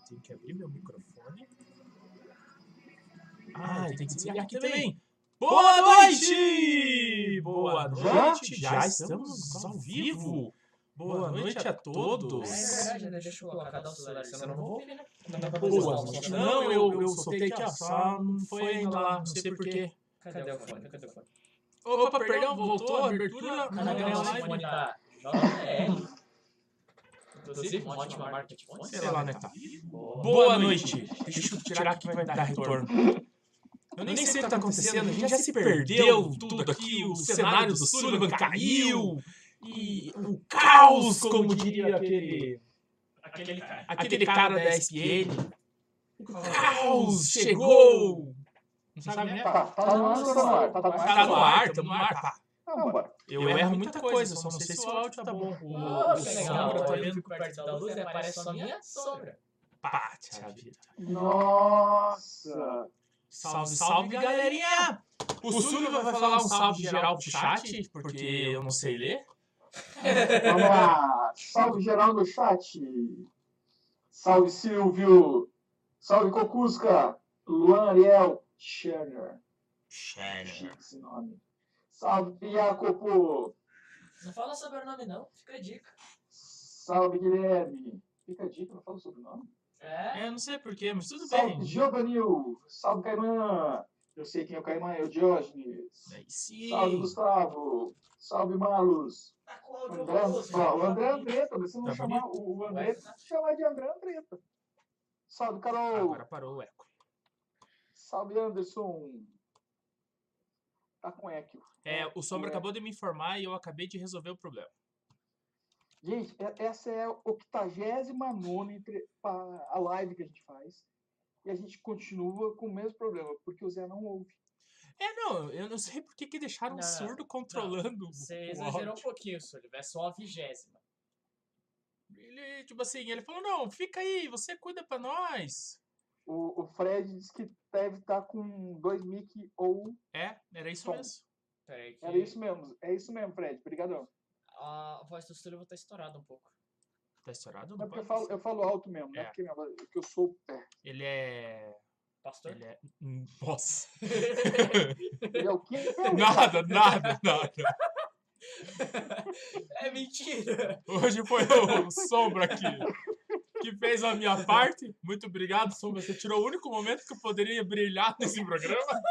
eu tenho que abrir meu microfone. Ah, eu tenho que desligar aqui também. Boa noite! Boa noite! Já estamos ao vivo. Boa noite a todos. É verdade, né? Deixa eu colocar o celular, senão eu não vou né? Boa noite. Não, eu, eu soltei aqui, ó. Só não foi ainda lá, não sei porquê. Cadê o fone? Cadê o fone? Opa, perdão, voltou a abertura. Cadê o fone tá? JBL. Inclusive, uma ótima marca de fone. Sei lá, né? Tá. Boa. Boa noite. Deixa eu tirar aqui que vai dar retorno. Eu nem sei o que tá acontecendo, a gente já se perdeu tudo aqui, o cenário do Sullivan caiu, e o caos, como diria aquele, Aquele cara. aquele cara da SPN. O caos chegou! Não sabe, né? Tá, tá tá no ar, tá no ar. Tá no ar, tamo no ar, tá. Não, bora. Eu erro muita coisa, só não sei se o áudio tá bom. O, Oh, o que legal. sombra tá Eu vendo. fico perto da luz e aparece só a minha sombra. Pate a vida. Nossa. Salve, salve, galerinha! O Sullivan vai falar um salve geral pro chat, porque eu não sei ler. Vamos lá. Salve geral no chat. Salve Silvio. Salve Cocusca. Luan Ariel. Scherner. Chique esse nome. Salve Jacopo. Não fala sobrenome, não. Fica a dica. Salve Guilherme. Fica a dica, não fala o sobrenome. É. É, não sei porquê, mas tudo Salve bem. Giovanil. Salve Caimã. Eu sei quem é o Caimã, é o Diógenes. Aí sim. Salve Gustavo. Salve Malus. Tá com o áudio André, ó, o né? André Andretta, você não Tá chamar o André, chamar de André Andretta. Salve, Carol. Agora parou o eco. Salve, Anderson. Tá com eco. É, o Sombra É. acabou de me informar e eu acabei de resolver o problema. Gente, e- essa é a 89 entre pa- a live que a gente faz. E a gente continua com o mesmo problema, porque o Zé não ouve. É, não, eu não sei por que, que deixaram um Não, não, surdo controlando o- Você o exagerou um pouquinho, Sullivan. É só a vigésima. Ele, tipo assim, ele falou, não, fica aí, você cuida pra nós. O, o Fred disse que deve estar com dois mic ou. É, era isso Som. mesmo. Peraí que Era isso mesmo. É isso mesmo, Fred. Obrigadão. a voz do Sullivan tá estourada um pouco. Tá estourado? É Não porque eu falo, eu falo alto mesmo, não é É. porque, minha voz- porque eu sou. É. Ele é... Pastor? Ele é... Nossa. Ele é o quê? nada, nada, nada. é mentira! Hoje foi o Sombra aqui que fez a minha parte. Muito obrigado, Sombra. Você tirou o único momento que eu poderia brilhar nesse programa.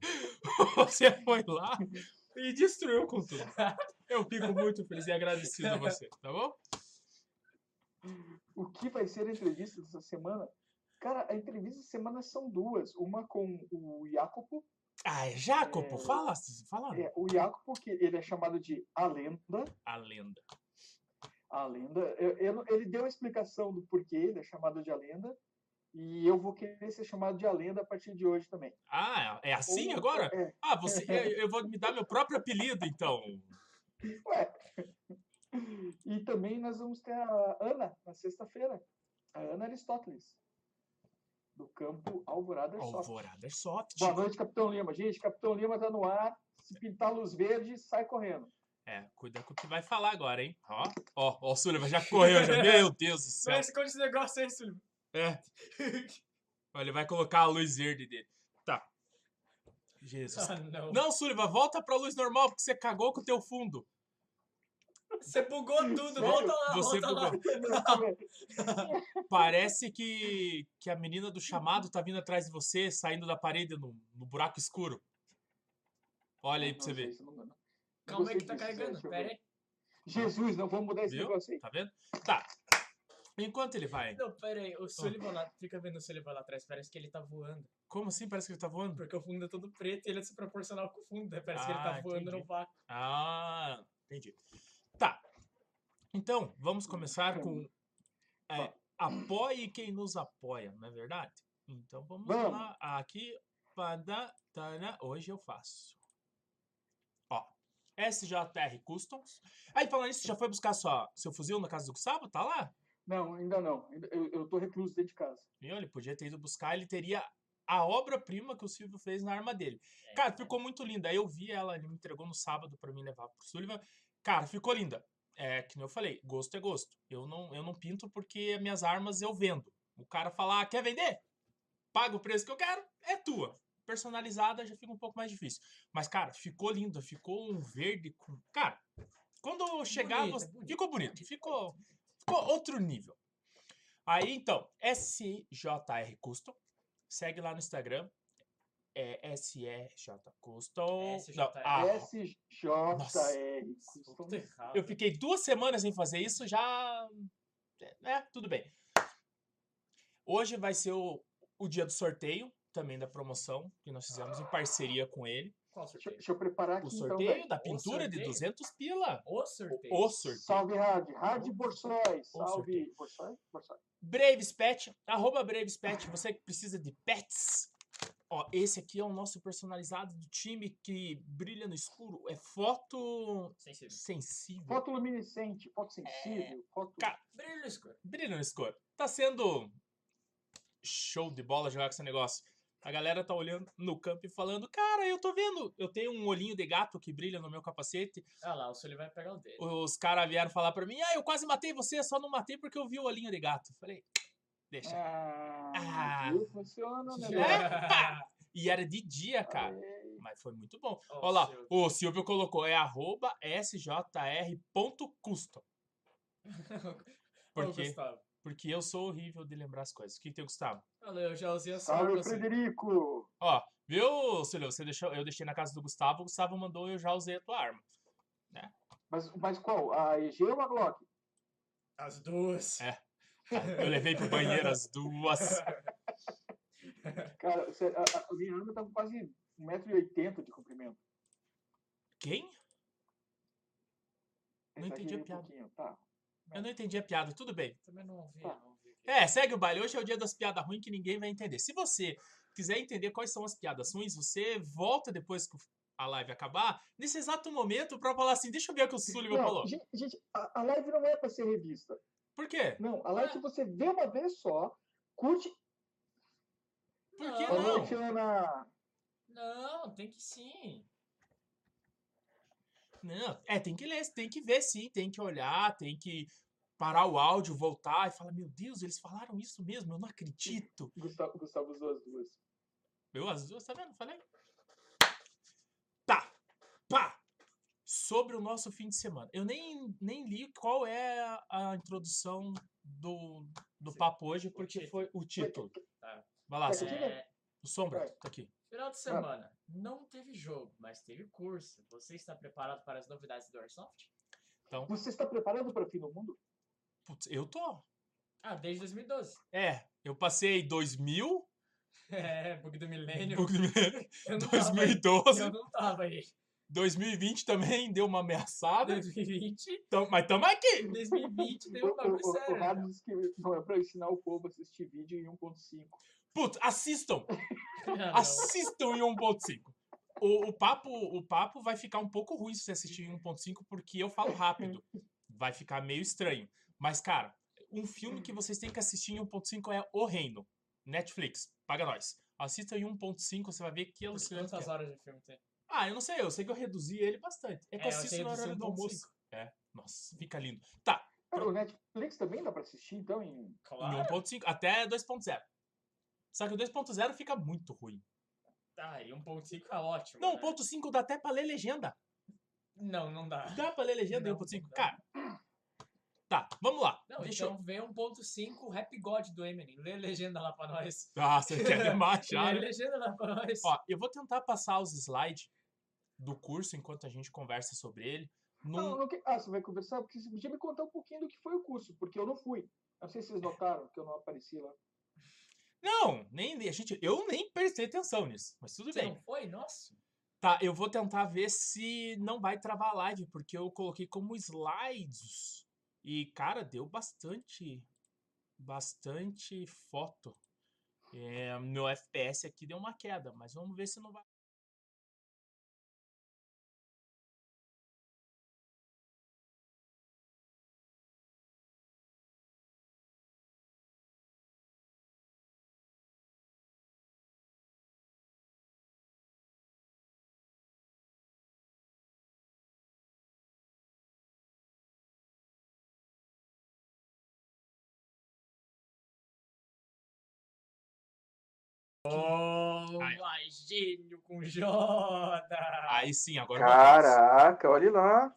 Você foi lá e destruiu com tudo. Eu fico muito feliz e agradecido a você, tá bom? O que vai ser a entrevista dessa semana? Cara, a entrevista dessa semana são duas. Uma com o Jacopo. Ah, é Jacopo, É. fala, fala É, o Jacopo, que ele é chamado de A Lenda. a lenda. A Lenda. Eu- eu ele deu a explicação do porquê ele é chamado de A Lenda. E eu vou querer ser chamado de A Lenda a partir de hoje também. Ah, é assim Ou- agora? É, Ah, você, eu, eu vou me dar meu próprio apelido, então. ué. E também nós vamos ter a Ana na sexta-feira. A Ana Aristóteles. Do campo Alvorada Airsoft. Alvorada Soft. Boa noite, Capitão Lima. Gente, Capitão Lima tá no ar. Se pintar luz verde, sai correndo. É, cuida com o que vai falar agora, hein? Ó, ó, ó, o Sullivan já correu, já. Meu Deus do céu. esconde esse negócio aí, Sullivan. É. Olha, ele vai colocar a luz verde dele. Tá. Jesus. Ah, não. Não, Sullivan, volta pra luz normal, porque você cagou com o teu fundo. Você bugou tudo. Sério? Volta lá, Você volta lá. Parece que, que a menina do chamado tá vindo atrás de você, saindo da parede no, no buraco escuro. Olha aí pra você ver. não não. Calma aí que tá carregando. Pera aí. Jesus, não vamos mudar esse Viu? negócio aí. Tá vendo? Tá. Enquanto ele vai. Não, pera aí. O Sullivan lá, fica vendo o Sullivan lá atrás. Parece que ele tá voando. Como assim? Parece que ele tá voando. Porque o fundo é todo preto e ele é desproporcional com o fundo. né? Parece que ele tá Ah, voando entendi. no vácuo. Ah, entendi. Tá. Então, vamos começar com é, apoie quem nos apoia, não é verdade? Então vamos, Vamos. lá. Aqui, pada, tana, hoje eu faço. SJR Customs. Aí, falando isso, já foi buscar sua, seu fuzil na casa do Gustavo? Tá lá? Não, ainda não. Eu, eu tô recluso dentro de casa. Viu? Ele podia ter ido buscar, ele teria a obra-prima que o Silvio fez na arma dele. É, Cara, ficou muito linda. Aí eu vi ela, ele me entregou no sábado pra mim levar pro Sullivan. Cara, ficou linda. É, que nem eu falei, gosto é gosto. Eu não, eu não pinto porque as minhas armas eu vendo. O cara falar, "Ah, quer vender? Paga o preço que eu quero, é tua. Personalizada já fica um pouco mais difícil. Mas, cara, ficou lindo. Ficou um verde com. Cara, quando chegar. Bonito, você- bonito, Ficou bonito. bonito, Ficou, ficou outro nível. Aí, então, SJR Custom. Segue lá no Instagram. É SEJ Custom. SJR. Não, ah, SJR. Custom. Eu fiquei duas semanas sem fazer isso, já. É, tudo bem. Hoje vai ser o, o dia do sorteio, também da promoção, que nós fizemos em parceria com ele. Qual Deixa, sorteio? deixa eu preparar aqui O então, sorteio velho. da pintura de sorteio? 200 pila. O sorteio. O sorteio. Salve, Rad. Rad Borsói. Salve. Borsói. Braves Pet, arroba Braves Pet, você que precisa de pets. Ó, esse aqui é o nosso personalizado do time que brilha no escuro. É foto Sensível. sensível. Foto luminescente, foto sensível, foto... Ca- Brilho no escuro. brilha no escuro. Tá sendo show de bola jogar com esse negócio. A galera tá olhando no campo e falando, cara, eu tô vendo, eu tenho um olhinho de gato que brilha no meu capacete. Ah lá, o Sully vai pegar o dele. Os caras vieram falar pra mim, ah, eu quase matei você, só não matei porque eu vi o olhinho de gato. Falei, deixa. Ah, Ah. funciona, né? É? E era de dia, cara. Aê. Mas foi muito bom. Ó, Olha lá, seu- o Silvio colocou, é arroba sjr.custom. Ô, Por quê? Gustavo. Porque eu sou horrível de lembrar as coisas. O que que tem, Gustavo? Olha, eu já usei a Salve, sorte. Frederico! Ó, viu, Silvio? Você deixou, eu deixei na casa do Gustavo, o Gustavo mandou, eu já usei a tua arma. Mas, mas qual? A EG ou a Glock? As duas. É. Eu levei pro banheiro as duas. Cara, a, a- minha arma tá com quase 1,80m de comprimento. Quem? Não entendi a um piada. pouquinho, Tá. Eu não entendi a piada, tudo bem. Também não ouvi, Tá. não ouvi. É, segue o baile. Hoje é o dia das piadas ruins que ninguém vai entender. Se você quiser entender quais são as piadas ruins, você volta depois que a live acabar, nesse exato momento, pra falar assim: deixa eu ver o que o Sullivan Não, falou. gente, a, a live não é pra ser revista. Por quê? Não, a live É. você vê uma vez só, curte. Por que Não. Não? noite, Ana. Não, tem que sim. Não, é, tem que ler, tem que ver sim, tem que olhar, tem que parar o áudio, voltar e falar: Meu Deus, eles falaram isso mesmo, eu não acredito. Gustavo, Gustavo usou as duas. Eu, as duas, tá vendo? Falei. Tá. Pá. Sobre o nosso fim de semana. Eu nem, nem li qual é a, introdução do, do Sim. papo hoje, porque foi o título. Tá. Vai lá, É, o Sombra, tá aqui. final de semana, não teve jogo, mas teve curso. Você está preparado para as novidades do Airsoft? Então, Você está preparado para o fim do mundo? Putz, eu tô. Ah, desde 2012. É, eu passei 2000, É, bug do milênio. não tava aí. 2012, Eu não tava aí. 2020 também deu uma ameaçada. 2020. Então, mas tamo aqui. 2020 O, deu um o, bagulho o, disse que não é para ensinar o povo a assistir vídeo em 1.5. Putz, assistam. Ah, não. Assistam em 1.5. O, o, papo, o papo vai ficar um pouco ruim se você assistir em 1.5, porque eu falo rápido. Vai ficar meio estranho. Mas, cara, um filme que vocês têm que assistir em 1.5 é O Reino. Netflix, paga nós. Assista em 1.5, você vai ver que alucinante. Quantas é. horas de filme tem? Ah, eu não sei, eu sei que eu reduzi ele bastante. É que É, eu assisto reduzir horário do 1.5. almoço. É, nossa, fica lindo. Tá, Cara, o Netflix também dá para assistir, então, em... em Claro. 1.5 até 2.0. Só que o 2.0 fica muito ruim. Tá, e 1.5 é ótimo. Não, né? 1.5 dá até pra ler legenda. Não, não dá. Dá pra ler legenda em Não, 1.5? não dá. Cara, tá, vamos lá. Não, Deixa então vê 1.5 Rap God do Eminem. Lê a legenda lá pra nós. eu... Ah, você quer demais já, Lê a legenda lá pra nós. Ó, eu vou tentar passar os slides do curso enquanto a gente conversa sobre ele. Não, Num... não que- Ah, você vai conversar? Porque você podia me contar um pouquinho do que foi o curso, porque eu não fui. Não sei se vocês notaram que eu não apareci lá. Não, nem a gente, eu nem prestei atenção nisso, mas tudo Você bem. não foi? Nossa. Tá, eu vou tentar ver se não vai travar a live, porque eu coloquei como slides. E, cara, deu bastante. Bastante foto. É, meu FPS aqui deu uma queda, mas vamos ver se não vai. Gênio com Joda! Aí sim, agora eu vou- Caraca, olha lá.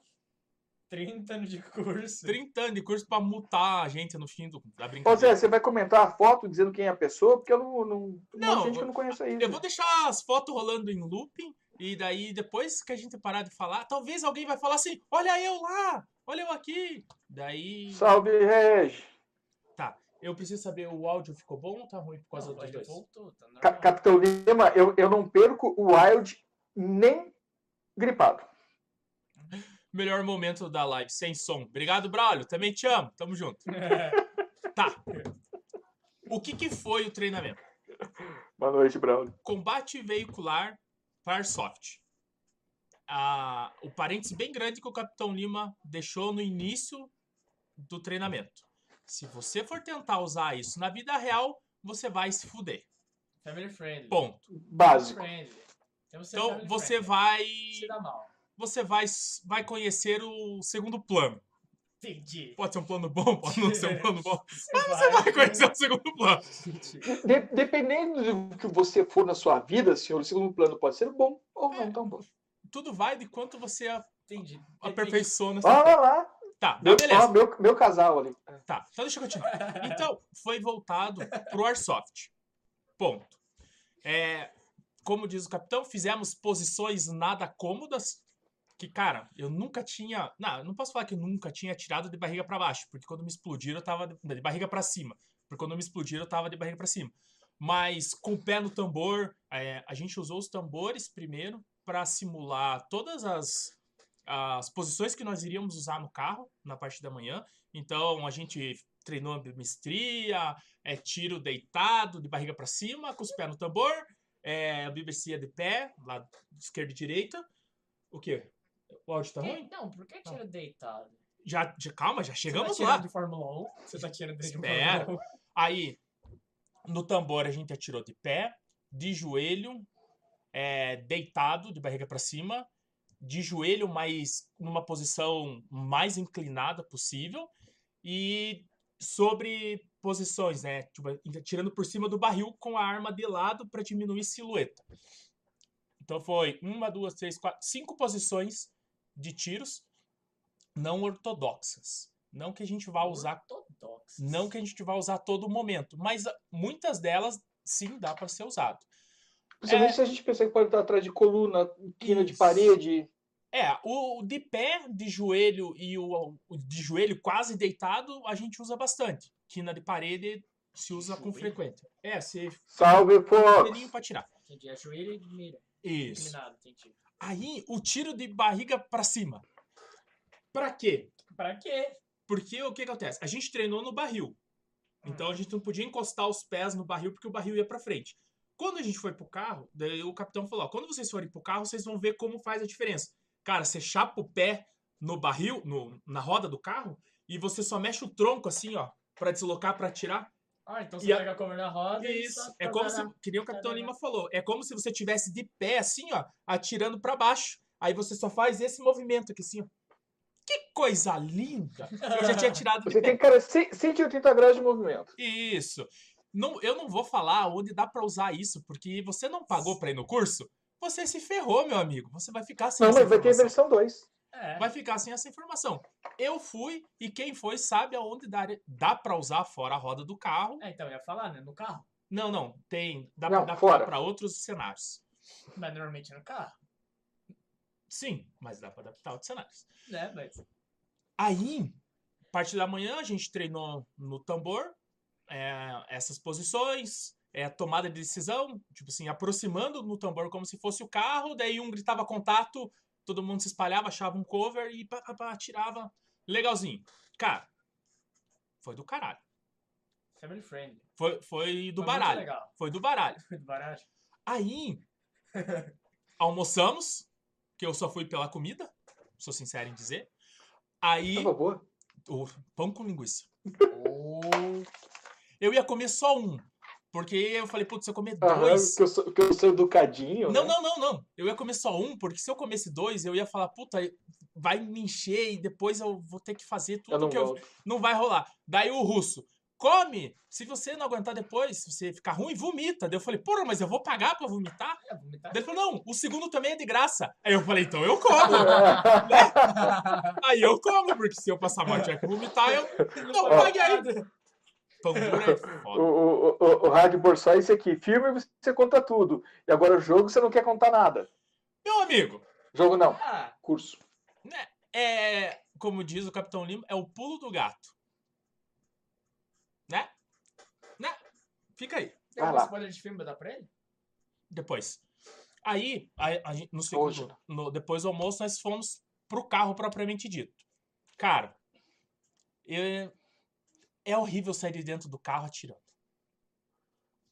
30 anos de curso. 30 anos de curso pra multar a gente no fim do, da Ô brincadeira. Zé, você vai comentar a foto dizendo quem é a pessoa? Porque eu não. não, Não, gente que eu não conheço aí. Eu vou deixar as fotos rolando em looping e daí depois que a gente parar de falar, talvez alguém vai falar assim: "Olha eu lá, olha eu aqui". Daí, Salve, Reg. Eu preciso saber o áudio ficou bom ou tá ruim por causa Não, dos dois? voltou, tá normal. Capitão Lima, eu, eu não perco o Wild nem gripado. Melhor momento da live sem som. Obrigado, Braulio. Também te amo. Tamo junto. Tá. O que que foi o treinamento? Boa noite, Braulio. Combate veicular para Airsoft. Ah, o parênteses bem grande que o Capitão Lima deixou no início do treinamento. Se você for tentar usar isso na vida real, você vai se fuder. Family friendly. Ponto. Básico. Então você vai Se dá mal. você vai vai conhecer o segundo plano. Entendi. Pode ser um plano bom, pode não ser um plano bom. Você Você vai conhecer o segundo plano. De- dependendo do que você for na sua vida, senhor, o segundo plano pode ser bom ou não tão bom. Tudo vai de quanto você a- Entendi. aperfeiçoa nessa Olha lá. Tá, Meu, beleza. ó, meu, meu casal ali. Tá, então deixa eu continuar. Então, foi voltado pro Airsoft. Ponto. É, como diz o capitão, fizemos posições nada cômodas. Que, cara, eu nunca tinha. Não, não posso falar que eu nunca tinha tirado de barriga pra baixo, porque quando me explodiram eu tava de, barriga pra cima. Porque quando me explodiram eu tava de barriga pra cima. Mas com o pé no tambor, é, a gente usou os tambores primeiro para simular todas as, as posições que nós iríamos usar no carro na parte da manhã. Então a gente treinou ambimestria, é, tiro deitado, de barriga para cima, com os pés no tambor, é, ambimestria de pé, lado esquerda e direita. O quê? O áudio tá Que- ruim? Não, por que tira deitado? Já, já, calma, já chegamos Você tá lá. de Fórmula 1? Você tá tirando de Espera. Fórmula 1? Aí, no tambor a gente atirou de pé, de joelho, é, deitado, de barriga para cima, de joelho, mas numa posição mais inclinada possível, e sobre posições, né? Tipo, tirando por cima do barril com a arma de lado para diminuir silhueta. Então foi uma, duas, três, quatro, cinco posições de tiros não ortodoxas. Não que a gente vá usar Ortodoxos. não que a gente vai usar a todo momento, mas muitas delas sim dá para ser usado. Principalmente se a gente pensar que pode estar atrás de coluna, quina de parede. É, o de pé, de joelho e o, de joelho quase deitado, a gente usa bastante. Quina de parede se usa com frequência. É, você Salve, Fox! pelinho para tirar. Entendi. É joelho e mira. Isso. Inclinado, entendi. Aí, o tiro de barriga para cima. Para quê? Pra quê? Porque o que acontece? A gente treinou no barril. Então a gente não podia encostar os pés no barril porque o barril ia para frente. Quando a gente foi pro carro, daí o capitão falou: ó, quando vocês forem pro carro, vocês vão ver como faz a diferença. Cara, você chapa o pé no barril, no, na roda do carro, e você só mexe o tronco assim, ó, para deslocar, para tirar. Ah, então E você a- pega a comer na roda e Isso. só É como se, que nem o Capitão. Lima falou, é como se você tivesse de pé assim, ó, atirando para baixo. Aí você só faz esse movimento aqui assim, ó. Que coisa linda! Eu já tinha tirado de Você pé. tem, cara, 180 graus de movimento. Isso. Não, eu não vou falar onde dá pra usar isso, porque você não pagou pra ir no curso, você se ferrou, meu amigo. Você vai ficar sem Não, essa mas vai ter versão 2. É. Vai ficar sem essa informação. Eu fui e quem foi sabe aonde dá, dá para usar fora a roda do carro. É, então, eu ia falar, né? No carro. Não, não, tem, dá Não, para para outros cenários. Mas normalmente é no carro. Sim, mas dá pra adaptar outros cenários. Né? Mas. Aí, parte da manhã, a gente treinou no tambor é, essas posições, é, tomada de decisão, tipo assim, aproximando no tambor como se fosse o carro, daí um gritava contato, todo mundo se espalhava, achava um cover e pá, pá, pá, atirava. Legalzinho. Cara, foi do caralho. Family friendly. Foi, foi do Foi baralho. legal. Foi do baralho. Foi do baralho. Aí, almoçamos, que eu só fui pela comida, sou sincero em dizer. Aí, Tava boa. o pão com linguiça. Eu ia comer só um. Porque eu falei, putz, se eu comer Aham, dois. que, eu sou, que eu sou educadinho. Não, né? não, não, não. Eu ia comer só um, porque se eu comesse dois, eu ia falar, puta, vai me encher e depois eu vou ter que fazer Eu tudo não que eu. volto. Não vai rolar. Daí o russo, come. Se você não aguentar depois, se você ficar ruim, vomita. Daí eu falei, porra, mas eu vou pagar pra vomitar? É, vomitar. Daí ele falou, não, o segundo também é de graça. Aí eu falei, então eu como. Aí eu como, porque se eu passar mal e tiver que vomitar, eu não Ó. paguei ainda. Pão duro é O, foda. o, o, o Hardball só é esse aqui. Filme você conta tudo. E agora o jogo você não quer contar nada. Meu amigo, Jogo não, Ah, curso. né, é, como diz o Capitão Lima, é o pulo do gato. Né? Né? Fica aí. tem spoiler de filme pra dar pra ele? Depois. Aí, a, a gente- no Hoje. segundo, no- depois do almoço, nós fomos pro carro propriamente dito. Cara, é, é horrível sair de dentro do carro atirando.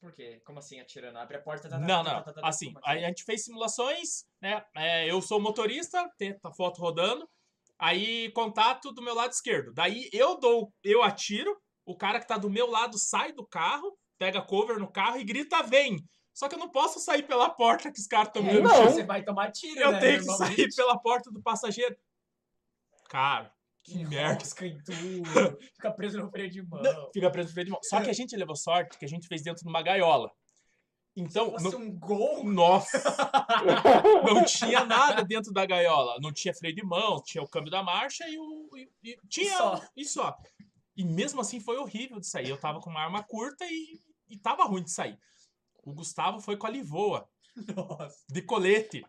Por quê? Como assim, atirando? Abre a porta... tá, Não, não. Assim, a gente fez simulações, né? É, eu sou motorista, tem a foto rodando. Aí, contato do meu lado esquerdo. Daí eu dou, eu atiro, o cara que tá do meu lado sai do carro, pega cover no carro e grita, vem! Só que eu não posso sair pela porta que os caras estão me É, Não. tiro. Você vai tomar tiro, Eu né? tenho que sair pela porta do passageiro. Cara, que merda. Rosca em tudo. Fica preso no freio de mão. Não, fica preso no freio de mão. Só que a gente levou sorte que a gente fez dentro de uma gaiola. Então, Se fosse um gol... nossa, não tinha nada dentro da gaiola. Não tinha freio de mão, tinha o câmbio da marcha e o. E, e- tinha. só. E só. E mesmo assim foi horrível de sair. Eu tava com uma arma curta e, e tava ruim de sair. O Gustavo foi com a Livoa, Nossa. de colete.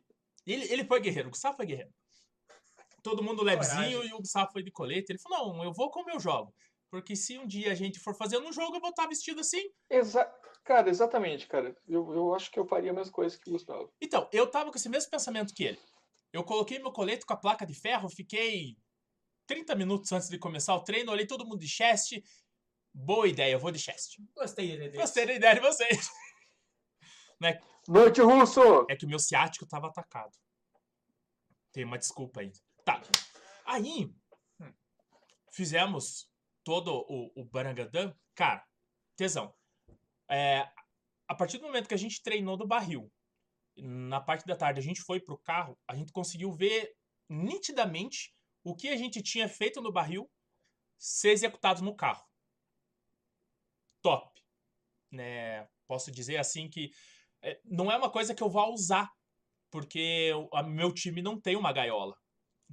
Ele, ele foi guerreiro, o Gustavo foi guerreiro. Todo mundo levezinho e o Gustavo foi de colete. Ele falou: não, eu vou como eu jogo. Porque se um dia a gente for fazendo um jogo, eu vou estar vestido assim. Exa cara, exatamente, cara. Eu, eu acho que eu faria a mesma coisa que o Gustavo. Então, eu tava com esse mesmo pensamento que ele. Eu coloquei meu colete com a placa de ferro, fiquei 30 minutos antes de começar o treino, olhei todo mundo de chest. Boa ideia, eu vou de chest. Gostei dele. Gostei da ideia de vocês. Noite, Russo! É que o meu ciático tava atacado. Tem uma desculpa ainda. Tá. Aí, Hum. fizemos todo o, o Barangadã. Cara, tesão. É, a partir do momento que a gente treinou do barril, na parte da tarde a gente foi pro carro, a gente conseguiu ver nitidamente o que a gente tinha feito no barril ser executado no carro. Top. Né? Posso dizer assim que é, não é uma coisa que eu vá usar, porque o meu time não tem uma gaiola.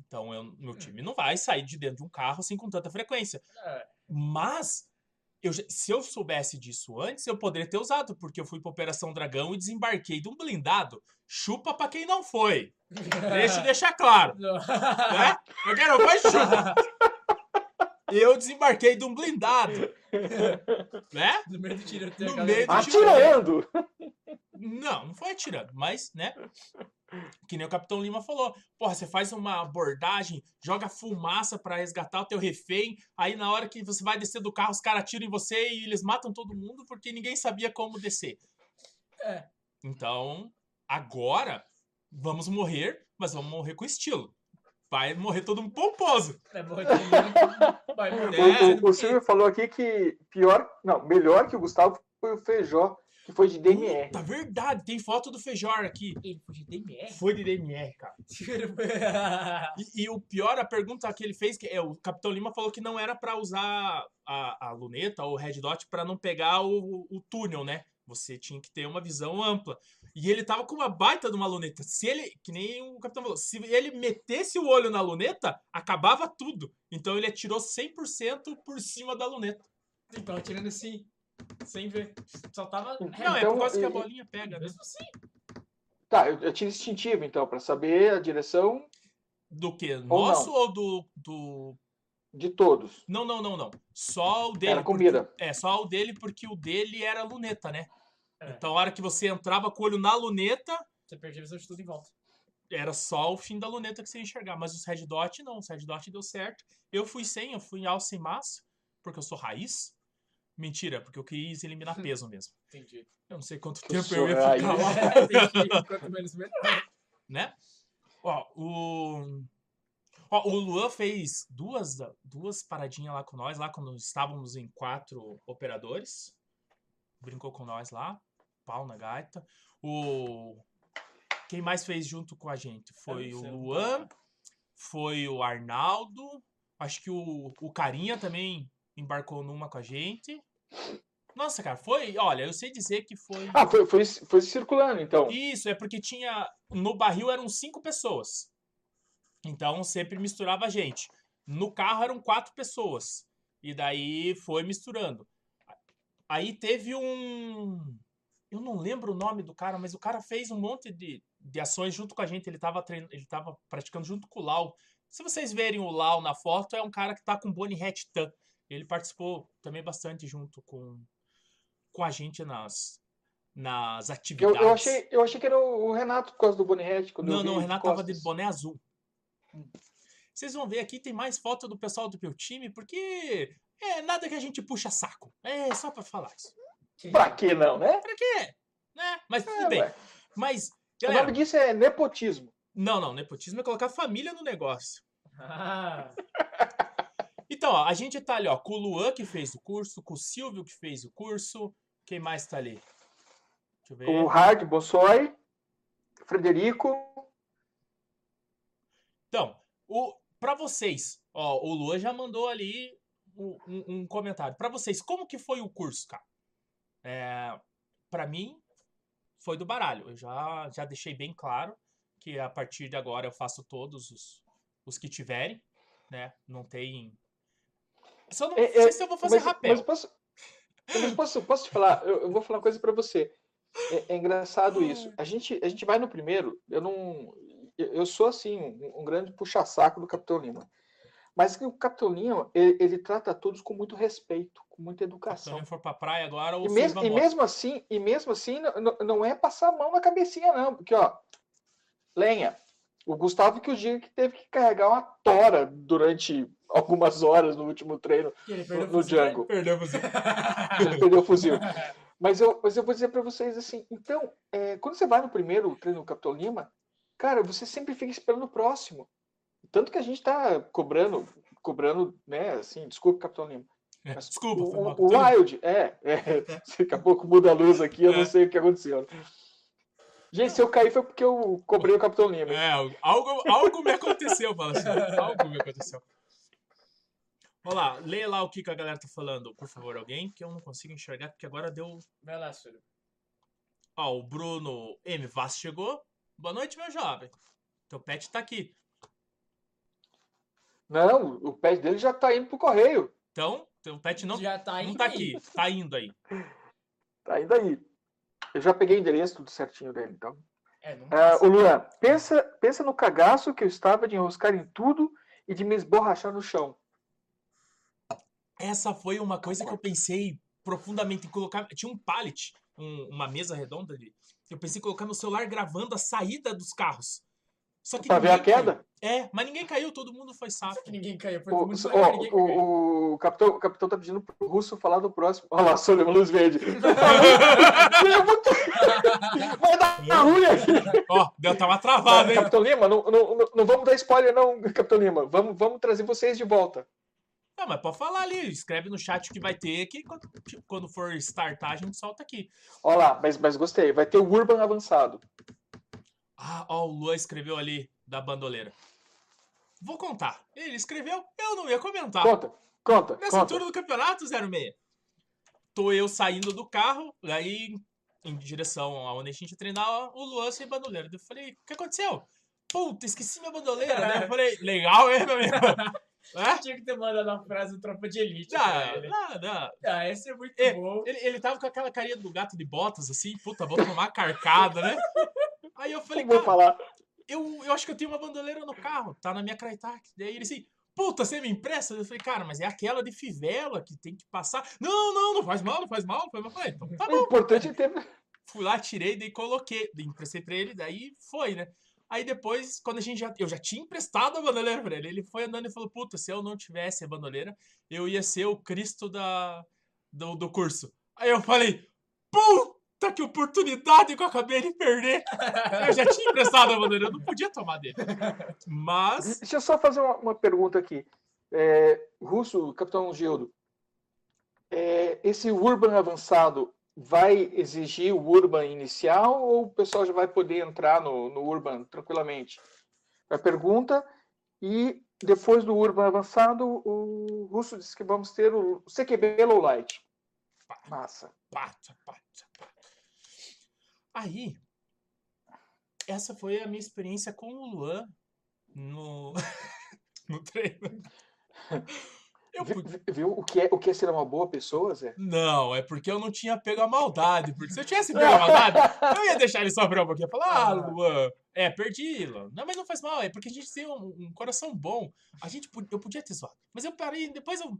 Então, eu, meu time não vai sair de dentro de um carro assim com tanta frequência. É, Mas, eu se eu soubesse disso antes, eu poderia ter usado, porque eu fui pra Operação Dragão e desembarquei de um blindado. Chupa pra quem não foi. Deixa eu deixar claro. Não. Né? Eu quero mais chupa. Eu desembarquei de um blindado. Né? No meio do tiroteio. No a meio galera- do Atirando! Não, não foi atirando, mas, né? Que nem o Capitão Lima falou. Porra, você faz uma abordagem, joga fumaça pra resgatar o teu refém, aí na hora que você vai descer do carro, os caras atiram em você e eles matam todo mundo porque ninguém sabia como descer. É. Então, agora, vamos morrer, mas vamos morrer com estilo. Vai morrer todo mundo pomposo. É morrer todo mundo. Vai morrer. É, O- o, o, porque- Silvio falou aqui que pior, não, melhor que o Gustavo foi o Feijó, que foi de DMR. Tá verdade, tem foto do Fejor aqui. Ele foi de DMR? Foi de DMR, cara. E, e o pior, a pergunta que ele fez, que é o Capitão Lima falou que não era pra usar a, a luneta ou o red dot pra não pegar o, o túnel, né? Você tinha que ter uma visão ampla. E ele tava com uma baita de uma luneta. Se ele, que nem o Capitão falou, se ele metesse o olho na luneta, acabava tudo. Então ele atirou 100% por cima da luneta. Então, atirando assim, sem ver. Só tava. Não, é Então, por causa que a e- bolinha pega? Mesmo assim. Tá, eu, eu tinha instintivo, então, pra saber a direção Do que? Nosso ou do, do. de todos. Não, não, não, não. Só o dele. Era comida. porque- É, só o dele, porque o dele era luneta, né? É. Então, a hora que você entrava com o olho na luneta, Você perdia a visão de tudo em volta. era só o fim da luneta que você ia enxergar. Mas os Red Dot, não. Os Red Dot deu certo. Eu fui sem, eu fui em alça sem massa, porque eu sou raiz. Mentira, porque eu quis eliminar peso mesmo. Entendi. Eu não sei quanto tempo eu ia raiz. ficar lá, É, entendi. Quanto menos melhor. né? Ó, o... Ó, o Luan fez duas, duas paradinhas lá com nós, lá quando estávamos em quatro operadores. Brincou com nós lá. Pau na gaita. O... Quem mais fez junto com a gente? Foi o não Luan, tava. foi o Arnaldo. Acho que o, o Carinha também embarcou numa com a gente. Nossa, cara, foi. Olha, eu sei dizer que foi. Ah, foi, foi, foi circulando, então. Isso, é porque tinha. No barril eram cinco pessoas. Então sempre misturava a gente. No carro eram quatro pessoas. E daí foi misturando. Aí teve um. Eu não lembro o nome do cara, mas o cara fez um monte de, de ações junto com a gente. Ele estava trein... ele tava praticando junto com o Lau. Se vocês verem o Lau na foto, é um cara que tá com Bonnie Hat Tan. Ele participou também bastante junto com, com a gente nas, nas Eu, atividades. eu, achei, eu achei que era o Renato por causa do quando eu Não, não, o Renato tava de boné azul. Vocês vão ver aqui, tem mais foto do pessoal do meu time, porque é nada que a gente puxa saco. É só pra falar isso. Pra que não, né? Pra quê? Né? Mas tudo É, bem. ué. Mas, O galera, nome disso é nepotismo. não, não, nepotismo é colocar família no negócio. Ah, Então, ó, a gente tá ali, ó, com o Luan que fez o curso, com o Silvio que fez o curso. Quem mais tá ali? Deixa eu ver. O Hard Bossoy, Frederico. Então, o, pra vocês, ó, o Luan já mandou ali um, um- comentário. Pra vocês, como que foi o curso, cara? É, pra mim, foi do baralho. Eu já, já deixei bem claro que a partir de agora eu faço todos os, os que tiverem, né? Não tem... Só não É, sei é, se eu vou fazer mas, rapel. mas posso, mas posso, posso te falar? Eu, eu vou falar uma coisa pra você. É, é engraçado isso. A gente, a gente vai no primeiro. Eu não. Eu eu sou assim um, um grande puxa-saco do Capitão Lima. Mas o Capitão Lima ele, ele trata todos com muito respeito, com muita Se educação. alguém for pra praia agora, ou E se mesmo, e mesmo assim, e mesmo assim, não, não- não é passar a mão na cabecinha, não. Porque, ó, lenha. O Gustavo que o dia que teve que carregar uma tora durante algumas horas no último treino que ele no, perdeu o no fuzil, né? Django. Ele perdeu o fuzil. Mas eu, mas eu vou dizer para vocês assim, então, é, quando você vai no primeiro treino do Capitão Lima, cara, você sempre fica esperando o próximo. Tanto que a gente tá cobrando, cobrando, né, assim, desculpa, Capitão Lima. Mas Desculpa, o, o, o Wild, é, é, daqui a pouco muda a luz aqui, eu É. não sei o que aconteceu. Gente, se eu cair foi porque eu cobrei o Capitão Lima. É, algo, algo me aconteceu, fala assim. Algo me aconteceu. Vamos lá, leia lá o que, a galera tá falando, por favor, alguém, que eu não consigo enxergar, porque agora deu. Vai lá, Súlio. Ó, o Bruno M. Vaz chegou. Boa noite, meu jovem. Teu pet tá aqui. Não, o pé dele já tá indo pro correio. Então, teu pet não, Já tá não indo tá aí. aqui, tá indo aí. Tá indo aí. Eu já peguei o endereço, tudo certinho dele, então. É, não Ah, o Luan, pensa, pensa no cagaço que eu estava de enroscar em tudo e de me esborrachar no chão. Essa foi uma coisa que eu pensei profundamente em colocar. Tinha um pallet, um- uma mesa redonda ali. Eu pensei em colocar meu celular gravando a saída dos carros. Só que Pra ver a queda? É, mas ninguém caiu, todo mundo foi que ninguém caiu. Foi O, muito o, ninguém caiu. o- o capitão, o capitão tá pedindo pro Russo falar do próximo. Olha lá, Sônia, uma luz verde. Vai dar ruim aqui. Ó, deu tá uma travada, hein? Capitão Lima, não, não, não- não vamos dar spoiler, não, Capitão Lima. Vamos, vamos trazer vocês de volta. Não, mas pode falar ali, escreve no chat o que vai ter, que quando, tipo, quando for startar a gente solta aqui. Olha lá, mas, mas gostei. Vai ter o Urban avançado. Ah, ó, o Luan escreveu ali da bandoleira. Vou contar. Ele escreveu, eu não ia comentar. Conta, conta, Nessa conta. altura do campeonato, 06. Tô eu saindo do carro, aí em direção aonde a gente ia treinar, o Luan sem bandoleira. Eu falei, o que aconteceu? Puta, esqueci minha bandoleira. né? Eu falei, legal, hein, meu amigo? É? Tinha que ter mandado a frase do Tropa de Elite ele. não, não. Ah, esse é muito É, bom. Ele, ele tava com aquela carinha do gato de botas, assim, puta, vou tomar carcada, né? Aí eu falei, Não vou cara, falar. Eu, eu acho que eu tenho uma bandoleira no carro, tá na minha Crytek. Daí ele assim, puta, você me empresta? Eu falei, cara, mas é aquela de fivela que tem que passar. Não, não, não faz mal, não faz mal, não faz mal. Eu falei, então tá O bom. importante é ter. Fui lá, tirei, daí coloquei, daí emprestei pra ele, daí foi, né? Aí depois, quando a gente já. Eu já tinha emprestado a bandoleira pra ele. Ele foi andando e falou: Puta, se eu não tivesse a bandoleira, eu ia ser o Cristo da, do, do curso. Aí eu falei: Puta, que oportunidade que eu acabei de perder! Eu já tinha emprestado a bandoleira, eu não podia tomar dele. Mas. Deixa eu só fazer uma, uma pergunta aqui. É, Russo, Capitão Gildo, é, esse Urban avançado vai exigir o Urban inicial ou o pessoal já vai poder entrar no, no Urban tranquilamente? A pergunta. E depois do Urban avançado, o Russo disse que vamos ter o CQB Low Light. Massa. pá, tchá, pá. Aí, essa foi a minha experiência com o Luan no, no treino. Eu Vi- podia... vi- Viu o que, é, o que é ser uma boa pessoa, Zé? Não, é porque eu não tinha pego a maldade. Porque se eu tivesse pego a maldade, eu ia deixar ele sofrer um pouquinho. Falar, ah, Ah. Luan, é, perdi, Luan. Não, mas não faz mal, é porque a gente tem um, um coração bom. A gente, eu podia ter zoado. Mas eu parei, depois eu,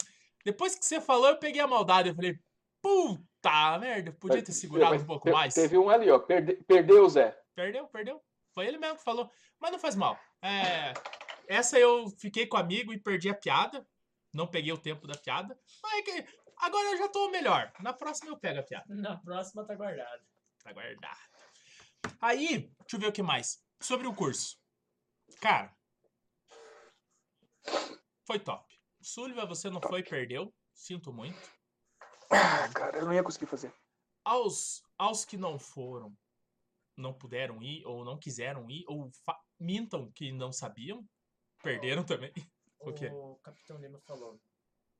depois que você falou, eu peguei a maldade. Eu falei, puta merda, eu podia ter segurado Mas um pouco te- mais. Teve um ali, ó. Perde, perdeu, Zé. Perdeu, perdeu. Foi ele mesmo que falou. Mas não faz mal. É, essa eu fiquei com o amigo e perdi a piada. Não peguei o tempo da piada. Mas é que agora eu já tô melhor. Na próxima eu pego a piada. Na próxima tá guardado. Tá guardado. Aí, deixa eu ver o que mais. Sobre o curso. Cara, foi top. Sullivan, você não foi, perdeu. Sinto muito. Ah, cara, eu não ia conseguir fazer. Aos, aos que não foram, não puderam ir, ou não quiseram ir, ou mintam que não sabiam, perderam também. O quê? O Capitão Lima falou.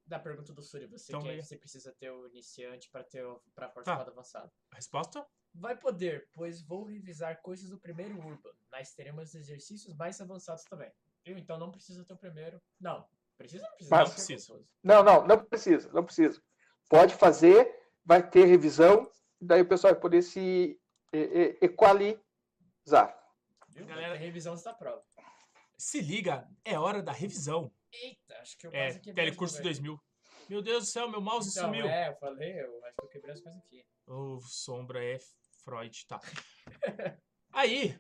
Da pergunta do Suri, você Então quer, você precisa ter o iniciante para ter o, pra participar Tá. do avançado. A resposta? Vai poder, pois vou revisar coisas do primeiro Urban. Nós teremos exercícios mais avançados também. Viu? Então não precisa ter o primeiro. Não. Precisa ou não precisa? Mas- Fica Precisa. Não, não, não precisa, não precisa. Pode fazer, vai ter revisão, daí o pessoal vai poder se equalizar. Viu? Galera- revisão da prova. Se liga, é hora da revisão. Eita, acho que eu É, quase quebrei. as Telecurso coisas. 2000. Meu Deus do céu, meu mouse Então, sumiu. é, eu falei, eu acho que eu quebrei as coisas aqui. O Sombra é Freud, tá. Aí.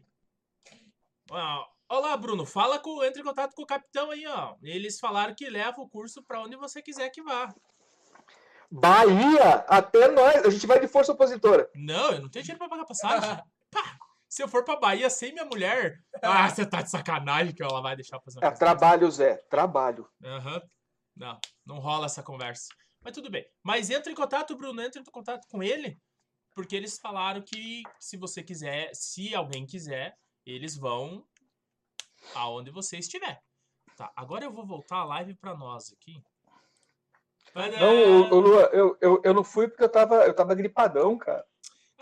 ó, Olá, Bruno. Fala com. Entre em contato com o capitão aí, ó. Eles falaram que leva o curso pra onde você quiser que vá. Bahia, até nós, a gente vai de força opositora. Não, eu não tenho dinheiro pra pagar passagem. Pá, se eu for pra Bahia sem minha mulher. Ah, você tá de sacanagem que ela vai deixar fazer uma É trabalho, Zé, trabalho. Aham. Não, não rola essa conversa. Mas tudo bem. Mas entra em contato, Bruno, entra em contato com ele, porque eles falaram que se você quiser, se alguém quiser, eles vão aonde você estiver. Tá, agora eu vou voltar a live pra nós aqui. Mas, Não, é, ô, ô, Lua, eu, eu, eu não fui porque eu tava, eu tava gripadão, cara.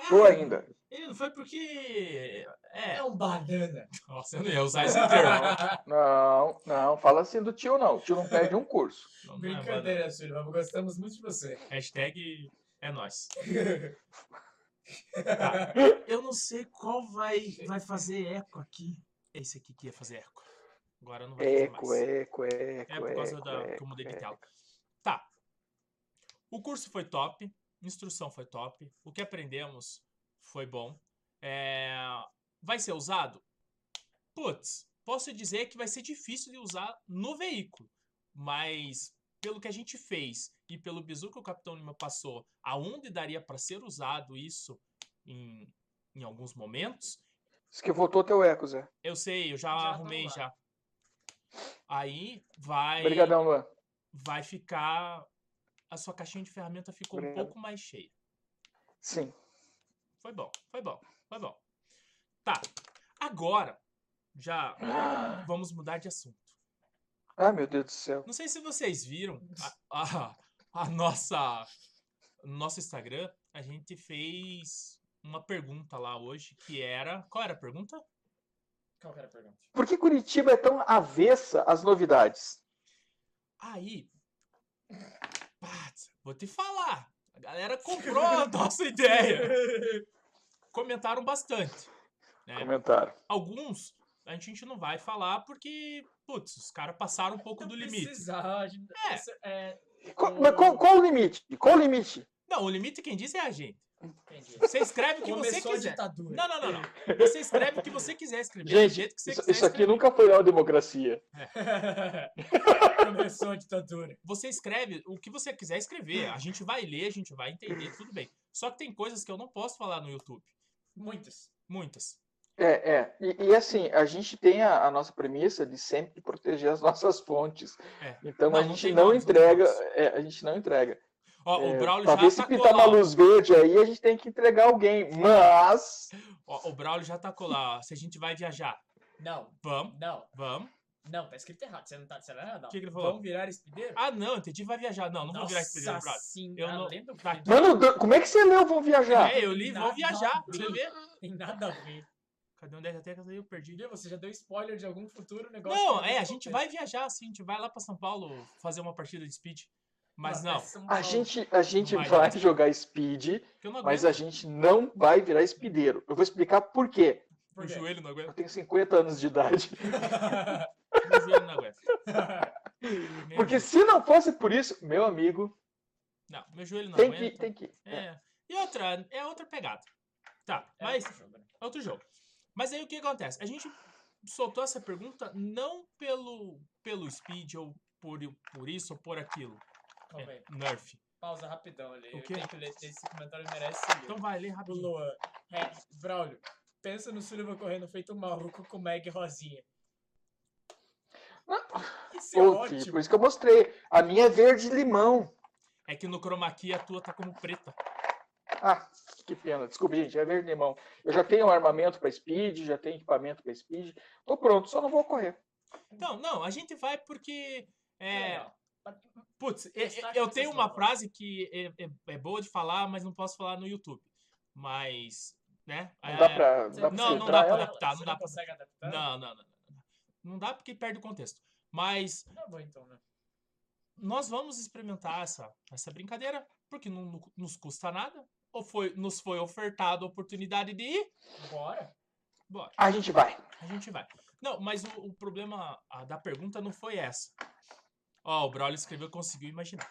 Tô ah, ainda. Ele não foi porque. É, É um banana. nossa, eu não ia usar esse termo. Não, não, fala assim do tio, não. O tio não perde um curso. Não, não é. Brincadeira, Silvio, gostamos muito de você. Hashtag é nóis. Tá. Eu não sei qual vai, vai fazer eco aqui. Esse aqui que ia fazer eco. Agora não vai fazer Eco, mais. eco, eco, É por causa eco, da que eu eco, mudei de eco. tela. O curso foi top, instrução foi top, o que aprendemos foi bom. É, Vai ser usado? Putz, posso dizer que vai ser difícil de usar no veículo, mas pelo que a gente fez e pelo bizu que o Capitão Lima passou, aonde daria para ser usado isso em, em alguns momentos, Diz que voltou teu eco, Zé. eu sei, eu já, Já tá arrumei já. Aí vai Obrigadão, Luan. vai ficar. A sua caixinha de ferramenta ficou um Obrigado. pouco mais cheia. Sim. Foi bom, foi bom, foi bom. Tá. Agora, já vamos mudar de assunto. Ah, meu Deus do céu. Não sei se vocês viram a, a, a nossa. No nosso Instagram, a gente fez uma pergunta lá hoje que era. Qual era a pergunta? Qual era a pergunta? Por que Curitiba é tão avessa às novidades? Aí. Pats, vou te falar. A galera comprou a nossa ideia. Comentaram bastante. né? Comentaram. Alguns a gente não vai falar porque, putz, os caras passaram um pouco do limite. Precisar, gente- É. é, Qual, mas qual, qual o limite? Qual o limite? Não, o limite quem diz é a gente. Entendi. Você escreve o que você Começou a quiser. ditadura. Não, não, não, não. Você escreve o que você quiser escrever, do Gente, jeito que você isso, quiser isso aqui escrever. nunca foi uma democracia. Começou a ditadura. Você escreve o que você quiser escrever. A gente vai ler, a gente vai entender, tudo bem. Só que tem coisas que eu não posso falar no YouTube. Muitas. Muitas. É, é. E, e, assim, a gente tem a, a nossa premissa de sempre proteger as nossas fontes. É. Então Não, a não gente não não entrega. é, a gente não entrega. Ó, o É, Braulio Talvez já se tacou pintar uma luz verde aí, a gente tem que entregar alguém. Mas. Ó, o Braulio já tacou lá. ó. Se a gente vai viajar, Não, vamos, não, vamos. Não, tá escrito errado. Você não tá você não é, não. Que que ele falou? Vão virar espideiro? Ah, não, entendi, vai viajar. Não, não vou virar esse Nossa brother. senhora, Eu não- lembra tá. Mano, como é que você leu Vão Viajar? É, eu li, Nada vou viajar, você ver. Tem nada a ver. Cadê é que até que eu perdi? Viu? Você já deu spoiler de algum futuro negócio. Não, é, a gente vai viajar, assim, a gente vai lá pra São Paulo fazer uma partida de speed. Mas não, A gente, a gente Mas- vai jogar Speed, que eu mas a gente não vai virar espideiro. Eu vou explicar por quê. Por O quê? joelho não Eu aguenta. tenho 50 anos de idade. O joelho não aguenta. Porque se não fosse por isso, meu amigo, Não, meu joelho não tem que, aguenta. tem que. É. E outra, é outra pegada. Tá, É mas outro jogo, né? é outro jogo. Mas aí o que acontece? A gente soltou essa pergunta não pelo, pelo speed ou por, por isso ou por aquilo. Calma É, aí. nerf. Pausa rapidão ali. O Eu quê? tenho que ler esse comentário merece lido. Então vai, lê rapidinho. Luan. É, Braulio, pensa no Sullivan correndo feito um maluco com Meg Rosinha. Isso é Pô, ótimo. Por isso que eu mostrei. A minha é verde limão. É que no chroma key a tua tá como preta. Ah, que pena. Desculpa, gente, é verde limão. Eu já tenho armamento para speed, já tenho equipamento para speed. Tô pronto, só não vou correr. Então, não, a gente vai porque. É, Legal. Putz, é- é- eu tenho uma frase que é, é- é boa de falar, mas não posso falar no YouTube. Mas, né? Não é, dá pra, Não, não dá pra adaptar, Você não dá pra- consegue adaptar? Não, não, não, não. não. Não dá porque perde o contexto. Mas Tá bom então, né? nós vamos experimentar essa, essa brincadeira, porque não, não nos custa nada. Ou foi, nos foi ofertada a oportunidade de ir? Bora. Bora, A gente vai. a gente vai. Não, mas o, o problema a, da pergunta não foi essa. Ó, o Braulio escreveu conseguiu imaginar.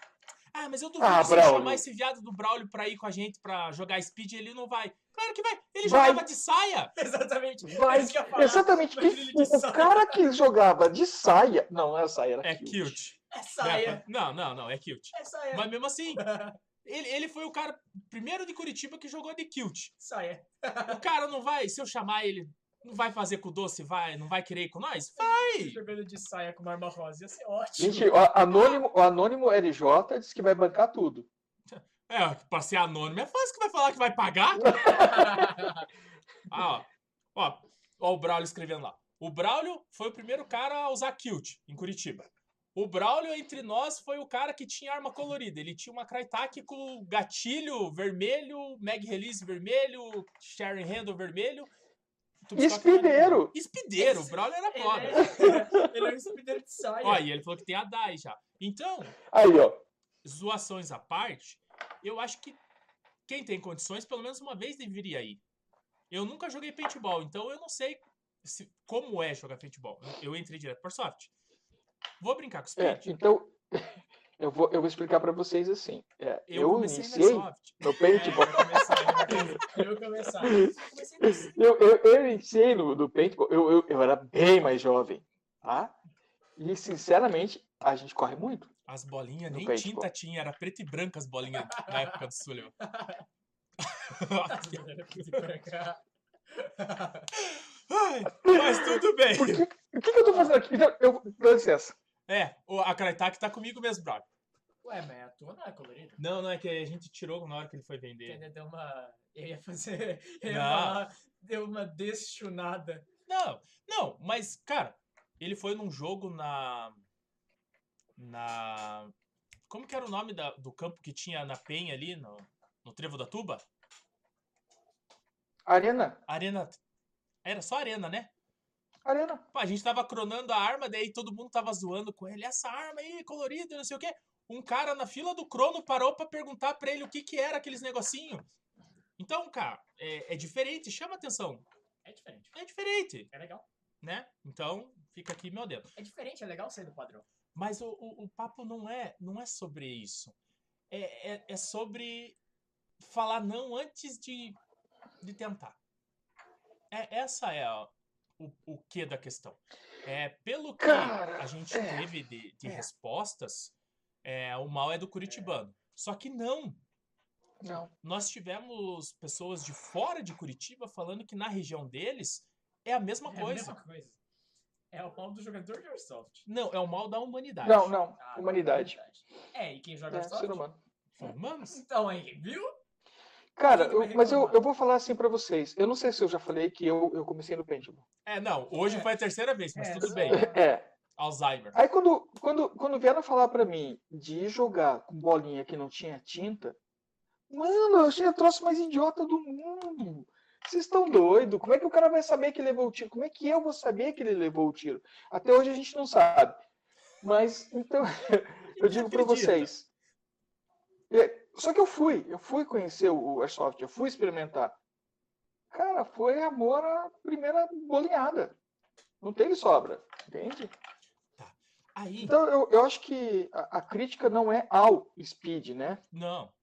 Ah, mas eu duvido Ah, se eu chamar esse viado do Braulio pra ir com a gente pra jogar speed, ele não vai. Claro que vai. Ele Vai. jogava de saia. Exatamente. Vai. É que. Exatamente. De o, saia. cara que jogava de saia. Não, não era saia, era É cute. cute. É saia. Não, não, não, é cute. É saia. Mas mesmo assim, ele, ele foi o cara primeiro de Curitiba que jogou de cute. Saia. O cara não vai, se eu chamar ele, não vai fazer com o doce, vai, não vai querer ir com nós? Vai! Jogando de saia com uma arma rosa. Ia ser ótimo. Gente, o anônimo, o anônimo LJ disse que vai bancar tudo. É, pra ser anônimo é fácil que vai falar que vai pagar. Ah, ó. Ó, ó o Braulio escrevendo lá. O Braulio foi o primeiro cara a usar kilt em Curitiba. O Braulio, entre nós, foi o cara que tinha arma colorida. Ele tinha uma Crytek com gatilho vermelho, mag release vermelho, sharing handle vermelho. Espideiro. Espideiro, o Braulio era Ele foda. é, ele é um espideiro de saia. Ó, e ele falou que tem a DAI já. Então, Aí, ó. zoações à parte, eu acho que quem tem condições, pelo menos uma vez deveria ir. Eu nunca joguei paintball, então eu não sei se- como é jogar paintball. Eu, entrei direto para soft. Vou brincar com o É, speed. então, eu vou, eu vou explicar para vocês assim. É, eu, eu iniciei no É, paintball. começar, eu vou começar. Eu iniciei no, no paintball, eu, eu, eu era bem mais jovem, tá? E, sinceramente, a gente corre muito. As bolinhas nem paintball. tinta tinha, era preto e branco as bolinhas na época do Sullivan. Ai, mas tudo bem. O que, que eu tô fazendo aqui? Então, eu, dá licença. É, o- a Crytek tá comigo mesmo, brother. Ué, mas a tua não é colorida? Não, não, é que a gente tirou na hora que ele foi vender. Entendeu? Deu uma. Eu ia fazer. Eu ia Não. falar. Deu uma deschunada. Não, não, mas, cara, ele foi num jogo na. Na. Como que era o nome da- do campo que tinha na Penha ali, no, no Trevo da Tuba? Arena. Arena. Era só arena, né? Arena. Pô, a gente tava cronando a arma, daí todo mundo tava zoando com ele. Essa arma aí, colorida, não sei o quê. Um cara na fila do crono parou pra perguntar pra ele o que que era aqueles negocinho. Então, cara, é, é diferente, chama atenção. É diferente. É diferente, É legal. né? Então, fica aqui meu dedo. É diferente, é legal sair do padrão. Mas o, o, o papo não é, não é sobre isso. É, é, é sobre falar não antes de, de tentar. É, essa é a- o, o que da questão. É, pelo que Cara, a gente é, teve de, de é. respostas, é, o mal é do curitibano. Só que não. Não. Nós tivemos pessoas de fora de Curitiba falando que na região deles é a mesma é a coisa. mesma coisa. É o pau do jogador de Airsoft. Não, é o mal da humanidade. Não, não. Ah, Humanidade. É, e quem joga É, Airsoft? ser humano. Humanos? Então aí, viu? Cara, eu- mas eu, eu vou falar assim pra vocês. Eu não sei se eu já falei que eu, eu comecei no paintball. É, não, hoje É. foi a terceira vez, mas É, tudo bem. É. Alzheimer. Aí quando, quando, quando vieram falar pra mim de jogar com bolinha que não tinha tinta, mano, eu achei a troço mais idiota do mundo. Vocês estão doidos? Como é que o cara vai saber que levou o tiro? Como é que eu vou saber que ele levou o tiro? Até hoje a gente não sabe. Mas, então, eu digo para vocês. É, Só que eu fui, eu fui conhecer o Airsoft, eu fui experimentar. Cara, foi amor à primeira bolinhada. Não teve sobra, entende? Aí, Então, eu, eu acho que a, a crítica não é ao Speed, né? não.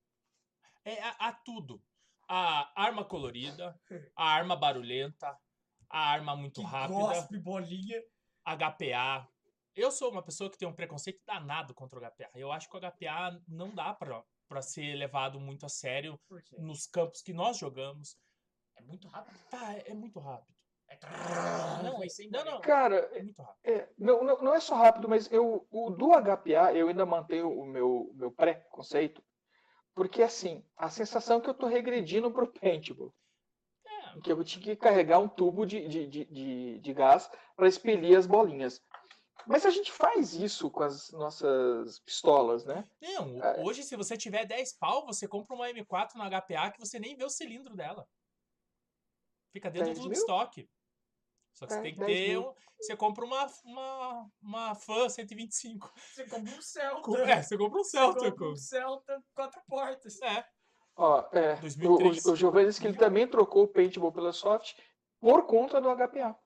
É a, a tudo. A arma colorida, a arma barulhenta, a arma muito Que rápida, gospe bolinha. HPA. Eu sou uma pessoa que tem um preconceito danado contra o HPA. Eu acho que o HPA não dá pra, pra ser levado muito a sério nos campos que nós jogamos. É muito rápido. Tá, é, é muito rápido. É... Não, Foi sem não, não. Cara, É muito rápido. é, não, não, não é só rápido, mas eu, o do HPA eu ainda mantenho o meu, meu pré-conceito, porque assim, a sensação é que eu tô regredindo pro paintball, É, que eu tinha que carregar um tubo de, de, de, de, de gás para expelir as bolinhas. Mas a gente faz isso com as nossas pistolas, né? Não, É. hoje se você tiver 10 pau, você compra uma M4 no HPA que você nem vê o cilindro dela. Fica dentro 10 do estoque. Só que você É, tem que 10 ter um, Você compra uma, uma, uma Fan 125. Você compra um Celta. Com- É, você compra um Você Celta. compra com- um Celta quatro portas. É, Ó, é, o, 2003. o, o Giovanni disse que ele também trocou o paintball pela soft por conta do HPA.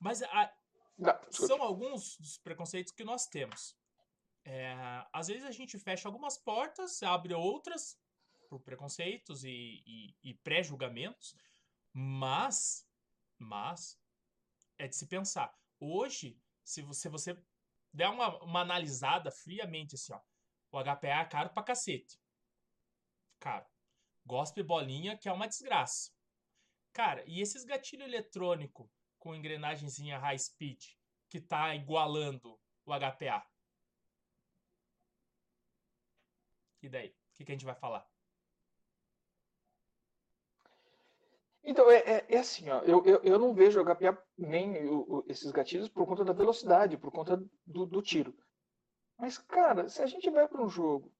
mas a- Não, são alguns dos preconceitos que nós temos. É, às vezes a gente fecha algumas portas, abre outras por preconceitos e, e- e pré-julgamentos, mas, mas é de se pensar. Hoje, se você, você der uma, uma analisada friamente assim, ó, o HPA é caro pra cacete. Caro. Gospe bolinha, que é uma desgraça. Cara, e esses gatilho eletrônico com engrenagemzinha high speed que tá igualando o HPA? E daí? O que, que a gente vai falar? Então, é, é- é assim, ó, eu, eu, eu não vejo o HPA nem o- o- esses gatilhos por conta da velocidade, por conta do, do tiro. Mas, cara, se a gente vai para um jogo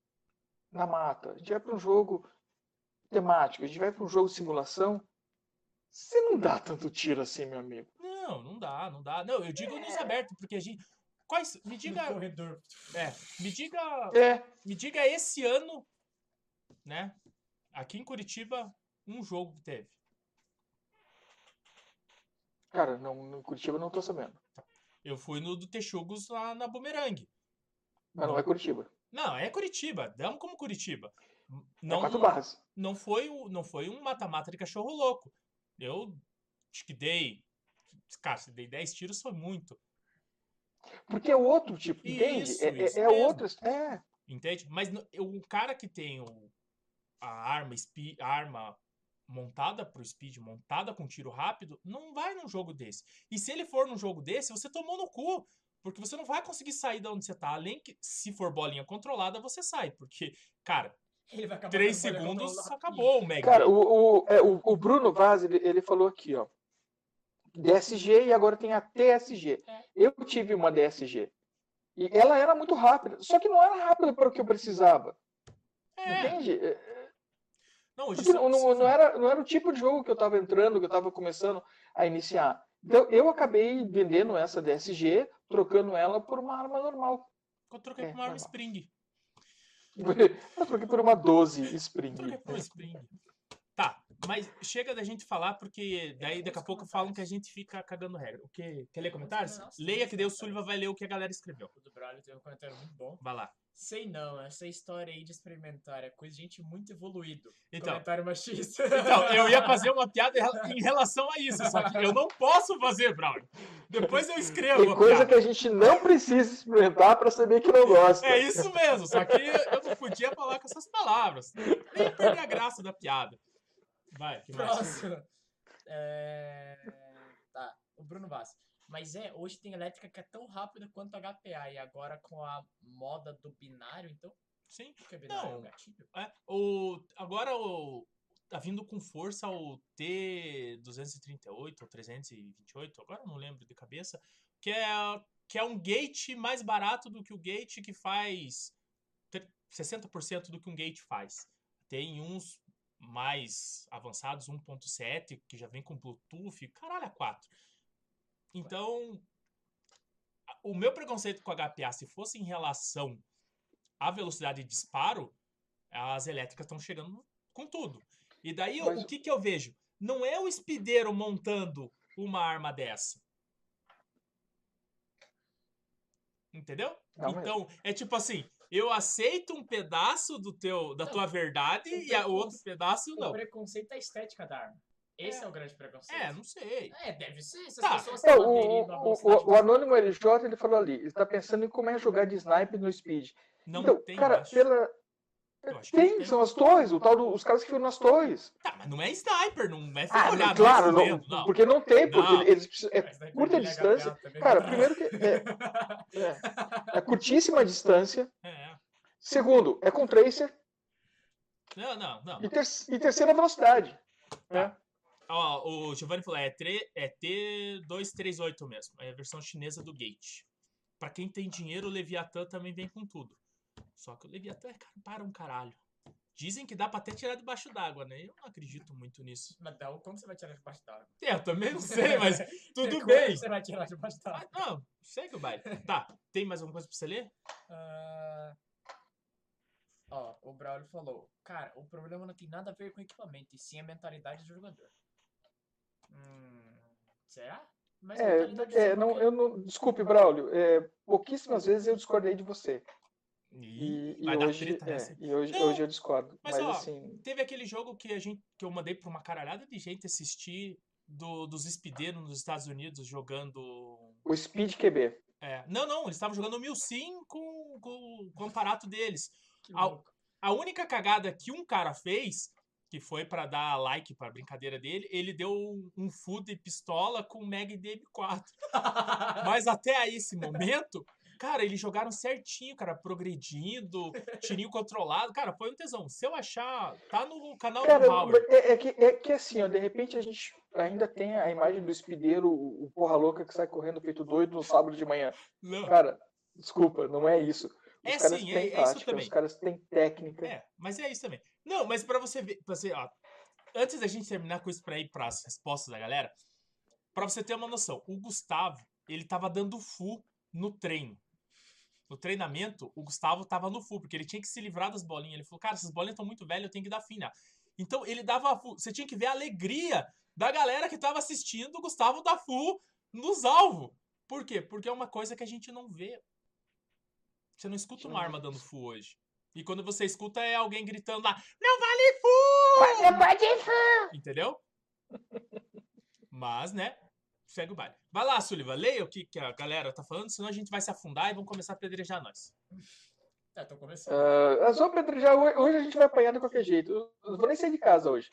na mata, a gente vai para um jogo temático, a gente vai para um jogo de simulação, você não dá tanto tiro assim, meu amigo. Não, não dá, não dá. Não, eu digo nos abertos, porque a gente. Quais. Me diga. No corredor. É, me diga. É, Me diga esse ano, né? Aqui em Curitiba, um jogo que teve. Cara, não, no Curitiba não tô sabendo. Eu fui no do Texugos lá na Bumerangue. Mas não é Curitiba. Não, é Curitiba. Damos como Curitiba. É Não, quatro barras. não foi o- não foi um mata-mata de cachorro louco. Eu acho que dei. Cara, se dei 10 tiros foi muito. Porque é outro tipo, entende? Isso, É, é, isso é mesmo. outra. É. Entende? Mas eu- um cara que tem o, a arma, a arma montada pro speed, montada com tiro rápido, não vai num jogo desse. E se ele for num jogo desse, você tomou no cu. Porque você não vai conseguir sair de onde você tá. Além que, se for bolinha controlada, você sai. Porque, cara, Ele vai acabar 3 com a bola segundos acabou o Meg. Cara, o, o, é, o, o Bruno Vaz, ele, ele falou aqui, ó. DSG e agora tem a TSG. É. Eu tive uma DSG. E ela era muito rápida. Só que não era rápida para o que eu precisava. É, Entende? É, não, hoje não, não, não era, não era o tipo de jogo que eu estava entrando, que eu estava começando a iniciar. Então eu acabei vendendo essa DSG, trocando ela por uma arma normal. Eu troquei É, por uma arma normal. Spring. Eu troquei por uma 12 Spring. Troquei por uma Spring. Tá, mas chega da gente falar, porque daí daqui a pouco falam que a gente fica cagando regra. O que? Quer ler comentários? Leia que daí o. Sullivan vai ler o que a galera escreveu. O do Braulio tem um comentário muito bom. Vai lá. Sei não, essa história aí de experimentar é coisa de gente muito evoluído. Então, Comentário machista. então, eu ia fazer uma piada em rela- em relação a isso, só que eu não posso fazer, Brown. Depois eu escrevo Tem a coisa que a gente não precisa experimentar para saber que não gosta. É isso mesmo, só que eu não podia falar com essas palavras. Nem perder a graça da piada. Vai, que mais? Próximo. É... Tá, o Bruno Vaz. Mas é, hoje tem elétrica que é tão rápida quanto a HPA. E agora com a moda do binário, então. Sim. O que é binário? É Não. um gatilho? É, o, agora o, tá vindo com força o T238 ou 328, agora não lembro de cabeça. que é, que é um gate mais barato do que o gate que faz tre- 60% do que um gate faz. Tem uns mais avançados, 1.7, que já vem com Bluetooth, caralho, a 4. Então, a- o meu preconceito com o HPA, se fosse em relação à velocidade de disparo, as elétricas estão chegando com tudo. E daí, o- Mas- o que, que eu vejo? Não é o espideiro montando uma arma dessa. Entendeu? Não, então, é tipo assim, eu aceito um pedaço do teu, da Não, tua verdade o e a- o outro pedaço O não. preconceito é a estética da arma. Esse é, É. o grande preconceito. É, não sei. É, deve ser. Se as Tá. pessoas É, o, o, o, o Anônimo LJ ele falou ali, ele está pensando em como é jogar de sniper no speed. Não então, tem, cara, pela. Tem, tem. são as torres, o tal do- os caras que ficam nas torres. Tá, mas não é sniper, não é Ah, claro, não, fudendo, não. porque não tem, porque Não. eles precisam, é curta distância. Também. Cara, primeiro que é, é, é curtíssima distância. É. Segundo, é com tracer. Não, não, não. E, ter, e terceira, velocidade. né? Ó, o Giovanni falou, é, tre- é T238 mesmo. É a versão chinesa do Gate. Pra quem tem dinheiro, o Leviathan também vem com tudo. Só que o Leviathan é caro para um caralho. Dizem que dá pra até tirar debaixo d'água, né? Eu não acredito muito nisso. Mas Del, como você vai tirar debaixo d'água? É, eu também não sei, mas tudo Como bem. você vai tirar debaixo Ah, d'água? não, segue o baile. Tá, tem mais alguma coisa pra você ler? Ah, Ó, o Braulio falou, cara, o problema não tem nada a ver com equipamento, e sim a mentalidade do jogador. Hum, será? Mas É, mentalidade é, não, eu não, desculpe, Braulio. é, pouquíssimas vezes eu discordei de você. E, e vai dar hoje, treta é, nessa. e hoje, Não, hoje eu discordo. mas, Mas, ó, assim, Teve aquele jogo que a gente que eu mandei pra uma caralhada de gente assistir do, dos espideiros nos Estados Unidos jogando. o Speed QB. é, não, não, eles estavam jogando o Milsim com, com, com o aparato deles. Louco. A única cagada que um cara fez, que foi pra dar like pra brincadeira dele, ele deu um, full de pistola com Mag DM4. Mas até aí, esse momento, cara, eles jogaram certinho, cara, progredindo, tirinho controlado. Cara, foi um tesão. Se eu achar, tá no canal Cara, do Howard. é, é que, é que assim, ó, de repente a gente ainda tem a imagem do espideiro, o, o porra louca que sai correndo feito doido no sábado de manhã. Não. Cara, desculpa, não é isso. É sim, é- têm é isso tática, também. os caras têm técnica. É, mas é isso também. Não, mas pra você ver, pra você, ó, antes da gente terminar com isso pra ir pras respostas da galera, pra você ter uma noção, o Gustavo, ele tava dando full no treino. No treinamento, o Gustavo tava no full, porque ele tinha que se livrar das bolinhas. Ele falou, cara, essas bolinhas estão muito velhas, eu tenho que dar fim? Então ele dava full. Você tinha que ver a alegria da galera que tava assistindo o Gustavo dar full nos alvos. Por quê? Porque é uma coisa que a gente não vê. Você não escuta uma arma dando full hoje. E quando você escuta é alguém gritando lá, não vale full! Não pode Entendeu? Mas, né? Segue o baile. Vai lá, Sullivan, leia o que, que a galera tá falando, senão a gente vai se afundar e vão começar a apedrejar nós. É, tô começando. Ah, é só apedrejar, hoje, hoje a gente vai apanhar de qualquer jeito. Eu não vou nem sair de casa hoje.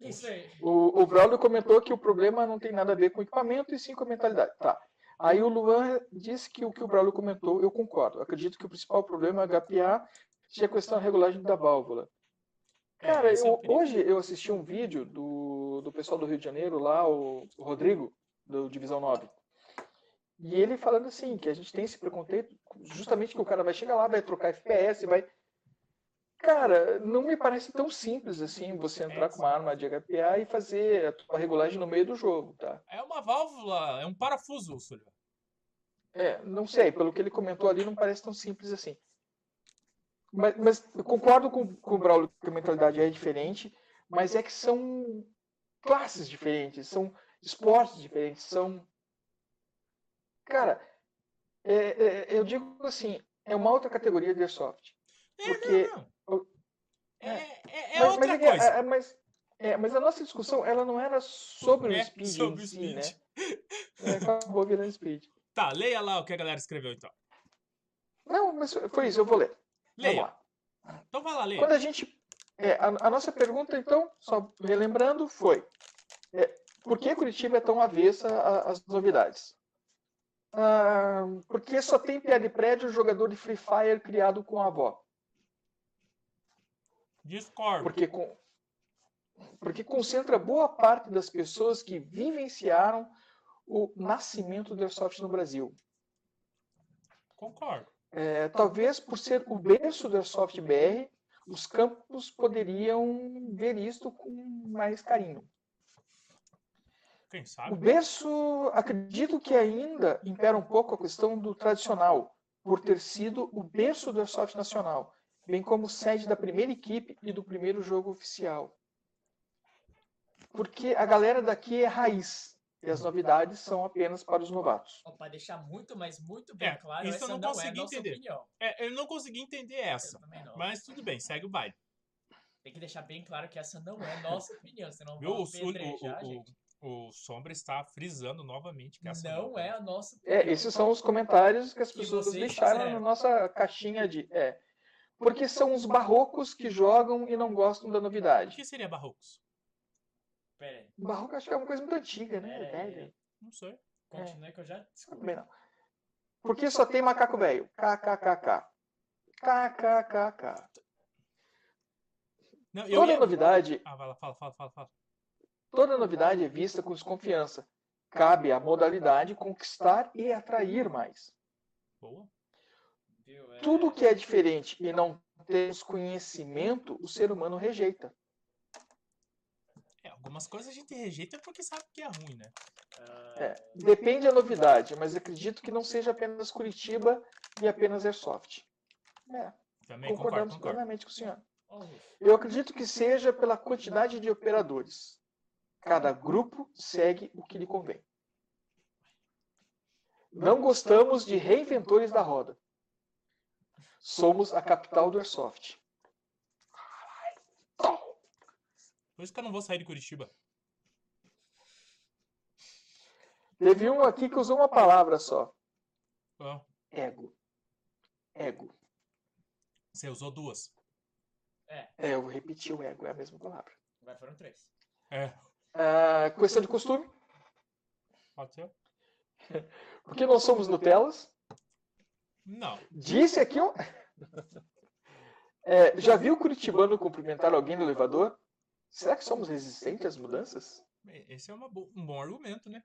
Isso aí. O, o Braulio comentou que o problema não tem nada a ver com equipamento e sim com a mentalidade. Tá. Aí o Luan disse que o que o Braulio comentou, eu concordo. Acredito que o principal problema é HPA seja a questão da regulagem da válvula. É, Cara, é eu- hoje eu assisti um vídeo do, do pessoal do Rio de Janeiro, lá, o, o Rodrigo, do Divisão 9. E ele falando assim, que a gente tem esse preconceito, justamente que o cara vai chegar lá, vai trocar FPS, vai. Cara, não me parece tão simples assim você entrar com uma arma de HPA e fazer a tua regulagem no meio do jogo, tá? É uma válvula, é um parafuso, Sullivan. É, não sei, pelo que ele comentou ali, não parece tão simples assim. Mas, mas eu concordo com, com o Braulio que a mentalidade é diferente, mas é que são classes diferentes, são esportes diferentes, são. Cara, é- é- eu digo assim, é uma outra categoria de airsoft. É, Porque- não, não. É, é, é mas, outra mas, é que- coisa. é- mas, é, mas a nossa discussão, ela não era sobre É, o speed sobre o si, speed. né? É, acabou virando speed. Tá, leia lá o que a galera escreveu então. Não, mas foi isso, eu vou ler. Leia. lá. Então vai lá, leia. Quando a gente. é, a, a nossa pergunta, então, só relembrando, foi: é, por que Curitiba é tão avessa às novidades? Ah, porque só tem piada de prédio jogador de Free Fire criado com a avó. Discordo. Porque, com, porque concentra boa parte das pessoas que vivenciaram o nascimento do Airsoft no Brasil. Concordo. É, talvez por ser o berço do Airsoft BR, os campos poderiam ver isto com mais carinho. Quem O sabe? berço, acredito que ainda impera um pouco a questão do tradicional, por ter sido o berço do Airsoft nacional, bem como sede da primeira equipe e do primeiro jogo oficial. Porque a galera daqui é raiz, e as novidades são apenas para os novatos. Ó, Pra deixar muito, mas muito bem É, claro, isso eu essa não não, é consegui nossa entender. opinião. É, eu não consegui entender essa. Não. Mas tudo bem, segue o baile. Tem que deixar bem claro que essa não é nossa opinião, senão Viu? O, o, o, o Sombra está frisando novamente que essa Não é a nossa É, opinião. esses são os comentários que as pessoas deixaram na nossa caixinha de. É. Porque são os barrocos que jogam e não gostam da O novidade. que seria Barrocos? Pera aí, Barroco acho que é uma coisa muito antiga, né? Velha. Não sei. continue que eu já descobri. Não. Porque só tem macaco velho. KKKK. KKKK. Não, Toda ia... novidade, Ah, vai lá, fala, fala, fala, fala. toda novidade é vista com desconfiança. Cabe à modalidade conquistar e atrair mais. Boa. É- Tudo que é diferente e não temos conhecimento, o ser humano rejeita. É, algumas coisas a gente rejeita porque sabe que é ruim, né? É, depende da novidade, mas acredito que não seja apenas Curitiba e apenas Airsoft. É, Também concordamos concordo. plenamente com o senhor. Eu acredito que seja pela quantidade de operadores. Cada grupo segue o que lhe convém. Não gostamos de reinventores da roda. Somos a capital do Airsoft. Por isso que eu não vou sair de Curitiba. Teve um aqui que usou uma palavra só: Ah, ego. Ego. Você usou duas. É, eu repeti o ego, é a mesma palavra. agora foram três. É, Ah, questão de costume, pode ser? porque não somos Nutelas. Não. Disse aqui um. É, já viu o Curitibano cumprimentar alguém no elevador? Será que somos resistentes às mudanças? Esse é bo- um bom argumento, né?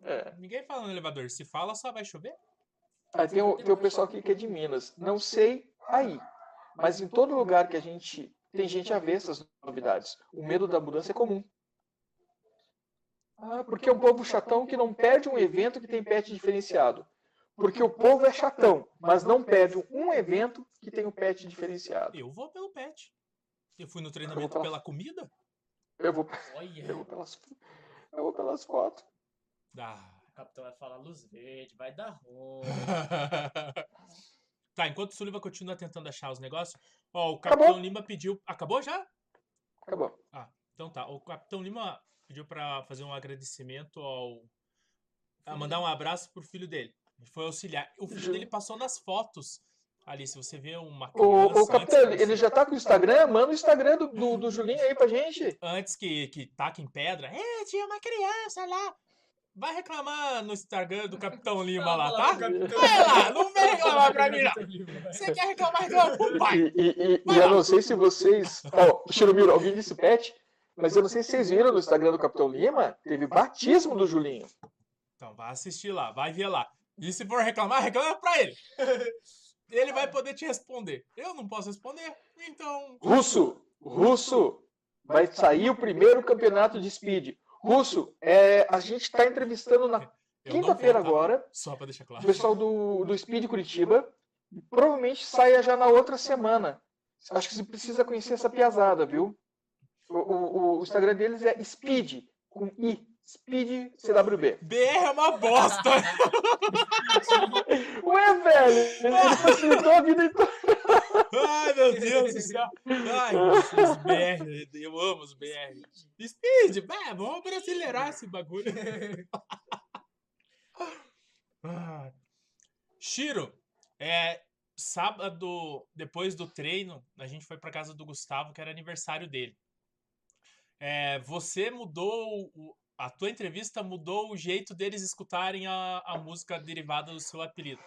É. Ninguém fala no elevador. Se fala, só vai chover? Ah, tem, o, tem o pessoal aqui que é de Minas. Não sei aí, mas em todo lugar que a gente tem gente avessa às novidades. O medo da mudança é comum. Ah, porque é um povo chatão que não perde um evento que tem pet diferenciado. Porque o povo é chatão, mas não perde um evento que tem um pet diferenciado. Eu vou pelo pet. Eu fui no treinamento pela- pela comida? Eu vou, Olha, eu vou, pelas, eu vou pelas fotos. Ah. o capitão vai falar luz verde, vai dar ruim. tá, enquanto o Sullivan continua tentando achar os negócios, ó, o Capitão Acabou. Lima pediu. Acabou já? Acabou. Então tá. O Capitão Lima pediu pra fazer um agradecimento ao. A mandar um abraço pro filho dele. Ele foi auxiliar. O filho Ju- dele passou nas fotos. Ali, se você vê uma O, criança. o capitão, antes, ele já tá com o Instagram? Manda o Instagram do, do, do Julinho aí pra gente. Antes que, que taque em pedra. É, tinha uma criança lá. Vai reclamar no Instagram do Capitão Lima lá, tá? Vai lá, não vem reclamar pra mim, não. Você quer reclamar, reclama com o pai. E, e, e, eu não sei se vocês. Ó, Chirumiro, alguém disse pet, mas eu não sei se vocês viram no Instagram do Capitão Lima, teve batismo do Julinho. Então, vai assistir lá, vai ver lá. E se for reclamar, reclama pra ele. Ele vai poder te responder. Eu não posso responder, então. Russo, Russo, vai sair o primeiro campeonato de speed. Russo, é, a gente está entrevistando na quinta-feira tá? agora Só pra deixar o claro. pessoal do, do Speed Curitiba. Provavelmente saia já na outra semana. Acho que você precisa conhecer essa piazada, viu? O, o- o Instagram deles é Speed, com I. Speed CWB. BR é uma bosta. Ué, velho, ele facilitou a vida então. Ai, meu Deus do céu. Ai, os BR, eu amo os BR. Speed, vai, vamos brasileirar esse bagulho. Ah. Shiro, é, sábado, depois do treino, a gente foi pra casa do Gustavo, que era aniversário dele. É, você mudou, o- a tua entrevista mudou o jeito deles escutarem a, a música derivada do seu apelido.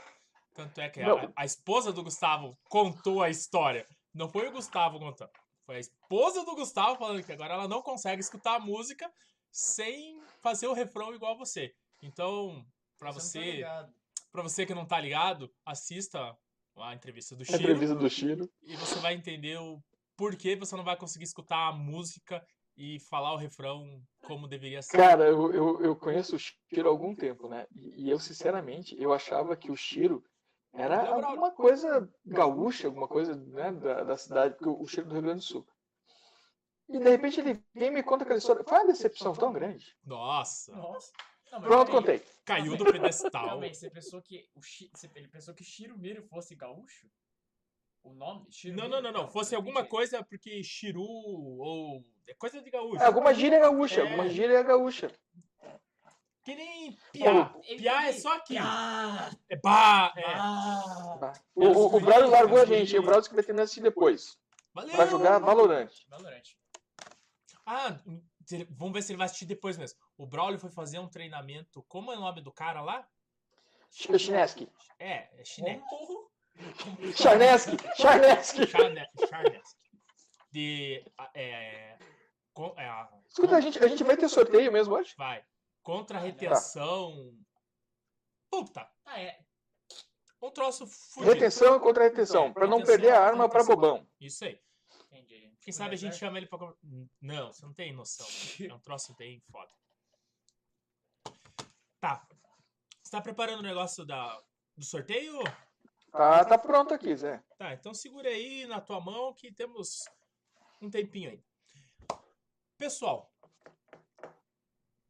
Tanto é que a, a esposa do Gustavo contou a história. Não foi o Gustavo contando. Foi a esposa do Gustavo falando que agora ela não consegue escutar a música sem fazer o refrão igual você. Então, pra Você tá você, pra você que não tá ligado, assista a entrevista do A entrevista do Chiro. e você vai entender o porquê você não vai conseguir escutar a música e falar o refrão como deveria ser. Cara, eu, eu, eu conheço o Chiro há algum tempo, né? E, e eu, sinceramente, eu achava que o Chiro era alguma coisa gaúcha, alguma coisa né, da, da cidade, porque o Chiro é do Rio Grande do Sul. E de repente ele vem e me conta aquela história. Foi uma decepção tão grande. Nossa, Nossa. Não, Pronto, contei. caiu do pedestal. você pensou que o você- ele pensou que Shirumiro fosse gaúcho? O nome? Não, não, não, não. Fosse alguma coisa porque Chiru ou. É coisa de gaúcho. É, alguma gíria gaúcha, É. alguma gíria gaúcha. Que nem piá. Piá é só aqui. Piá! É bah. É. Ah! Tá? O, o, o Braulio largou a gente, o Braulio vai terminar assistir depois. Valeu. Pra jogar Valorant. Valorant. Ah, se- vamos ver se ele vai assistir depois mesmo. O Braulio foi fazer um treinamento. Como é o nome do cara lá? Chinesky. É, é Chiné. Como? Charneski. Charneski. Charne- Charnesk. De. É, com- é, a- Escuta, a gente, a gente vai ter sorteio mesmo hoje? vai. Contra a não. retenção. Puta, Ah, é. um troço fudido. Retenção e contra-retenção. Pra não Retenção perder a arma pra contra-retenção. bobão. Isso aí. Entendi. Quem sabe a gente chama ele pra. Não, você não tem noção. É um troço bem foda. Tá. Você tá preparando o negócio da, do sorteio? Tá, tá pronto aqui, Zé. Tá, então segura aí na tua mão que temos um tempinho aí. Pessoal,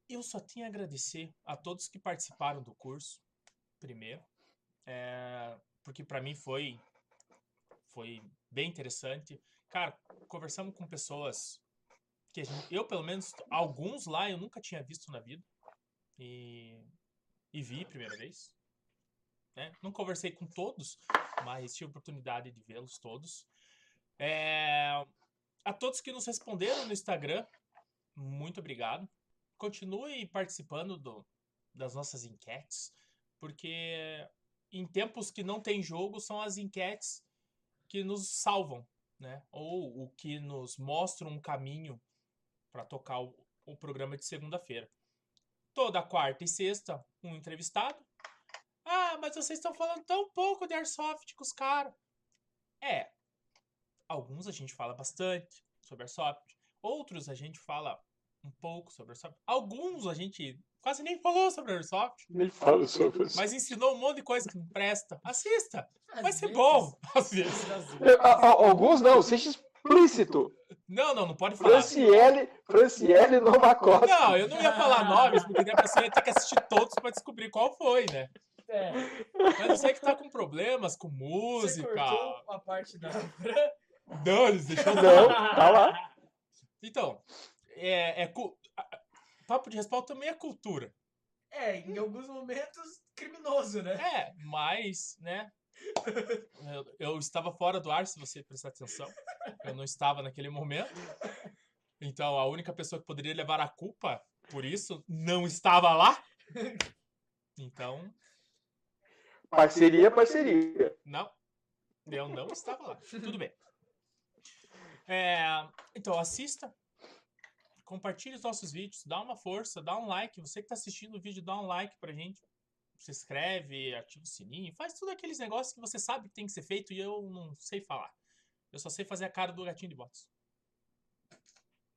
eu só tenho a agradecer a todos que participaram do curso, primeiro, é, porque para mim foi, foi bem interessante. Cara, conversamos com pessoas que gente- eu, pelo menos, alguns lá eu nunca tinha visto na vida e, e vi primeira vez. Né? Não conversei com todos, mas tive oportunidade de vê-los todos. É, a todos que nos responderam no Instagram, muito obrigado. Continue participando do- das nossas enquetes, porque em tempos que não tem jogo, são as enquetes que nos salvam, né? Ou o que nos mostram um caminho para tocar o, o programa de segunda-feira. Toda quarta e sexta, um entrevistado. Mas vocês estão falando tão pouco de Airsoft com os caras. É. Alguns a gente fala bastante sobre Airsoft. Outros a gente fala um pouco sobre Airsoft. Alguns a gente quase nem falou sobre Airsoft. Nem falo sobre isso. Mas ensinou um monte de coisa que não presta. Assista. Vai Às ser vezes- bom. Às vezes. a- Alguns não, seja explícito. Não, não, não pode falar. Franciele, Franciele Novakoski. Não, eu não ia falar nomes, porque a pessoa ia ter que assistir todos pra descobrir qual foi, né? É, Mas eu sei que tá com problemas com você música. cortou a parte da. Não, eles deixou Não, tá lá. Então, é, é papo de respaldo também é cultura. É, em alguns momentos, criminoso, né? É, mas, né? Eu, eu estava fora do ar, se você prestar atenção. Eu não estava naquele momento. Então, a única pessoa que poderia levar a culpa por isso não estava lá. Então, Parceria, parceria. não. Eu não estava lá. Tudo bem. É, então, assista. Compartilhe os nossos vídeos. Dá uma força, dá um like. Você que está assistindo o vídeo, dá um like pra gente. Se inscreve, ativa o sininho. Faz tudo aqueles negócios que você sabe que tem que ser feito e eu não sei falar. Eu só sei fazer a cara do gatinho de botas.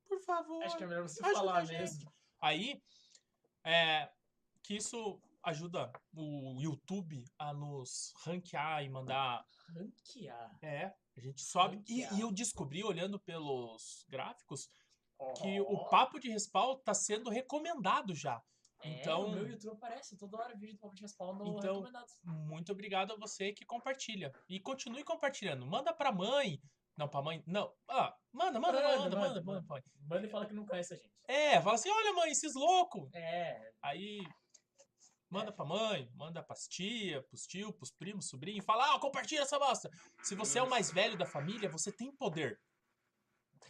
Por favor. Acho que é melhor você falar mesmo. Aí, é, que isso ajuda o YouTube a nos ranquear e mandar. Ranquear. É, a gente sobe. E, e eu descobri, olhando pelos gráficos, que Ó. o papo de respaldo está sendo recomendado já. É, então- o meu YouTube aparece toda hora vídeo do Papo de Respawn no Então- recomendados. Muito obrigado a você que compartilha. E continue compartilhando. Manda pra mãe. Não, pra mãe. Não. Ah, manda, manda, manda, manda, manda, manda, pra mãe. Manda e fala que não conhece a gente. É, fala assim: olha, mãe, esses loucos. É, Aí manda É. pra mãe, manda pras tia, pros tio, pros primos, sobrinho, fala, ah, compartilha essa bosta. Se você é o mais velho da família, você tem poder.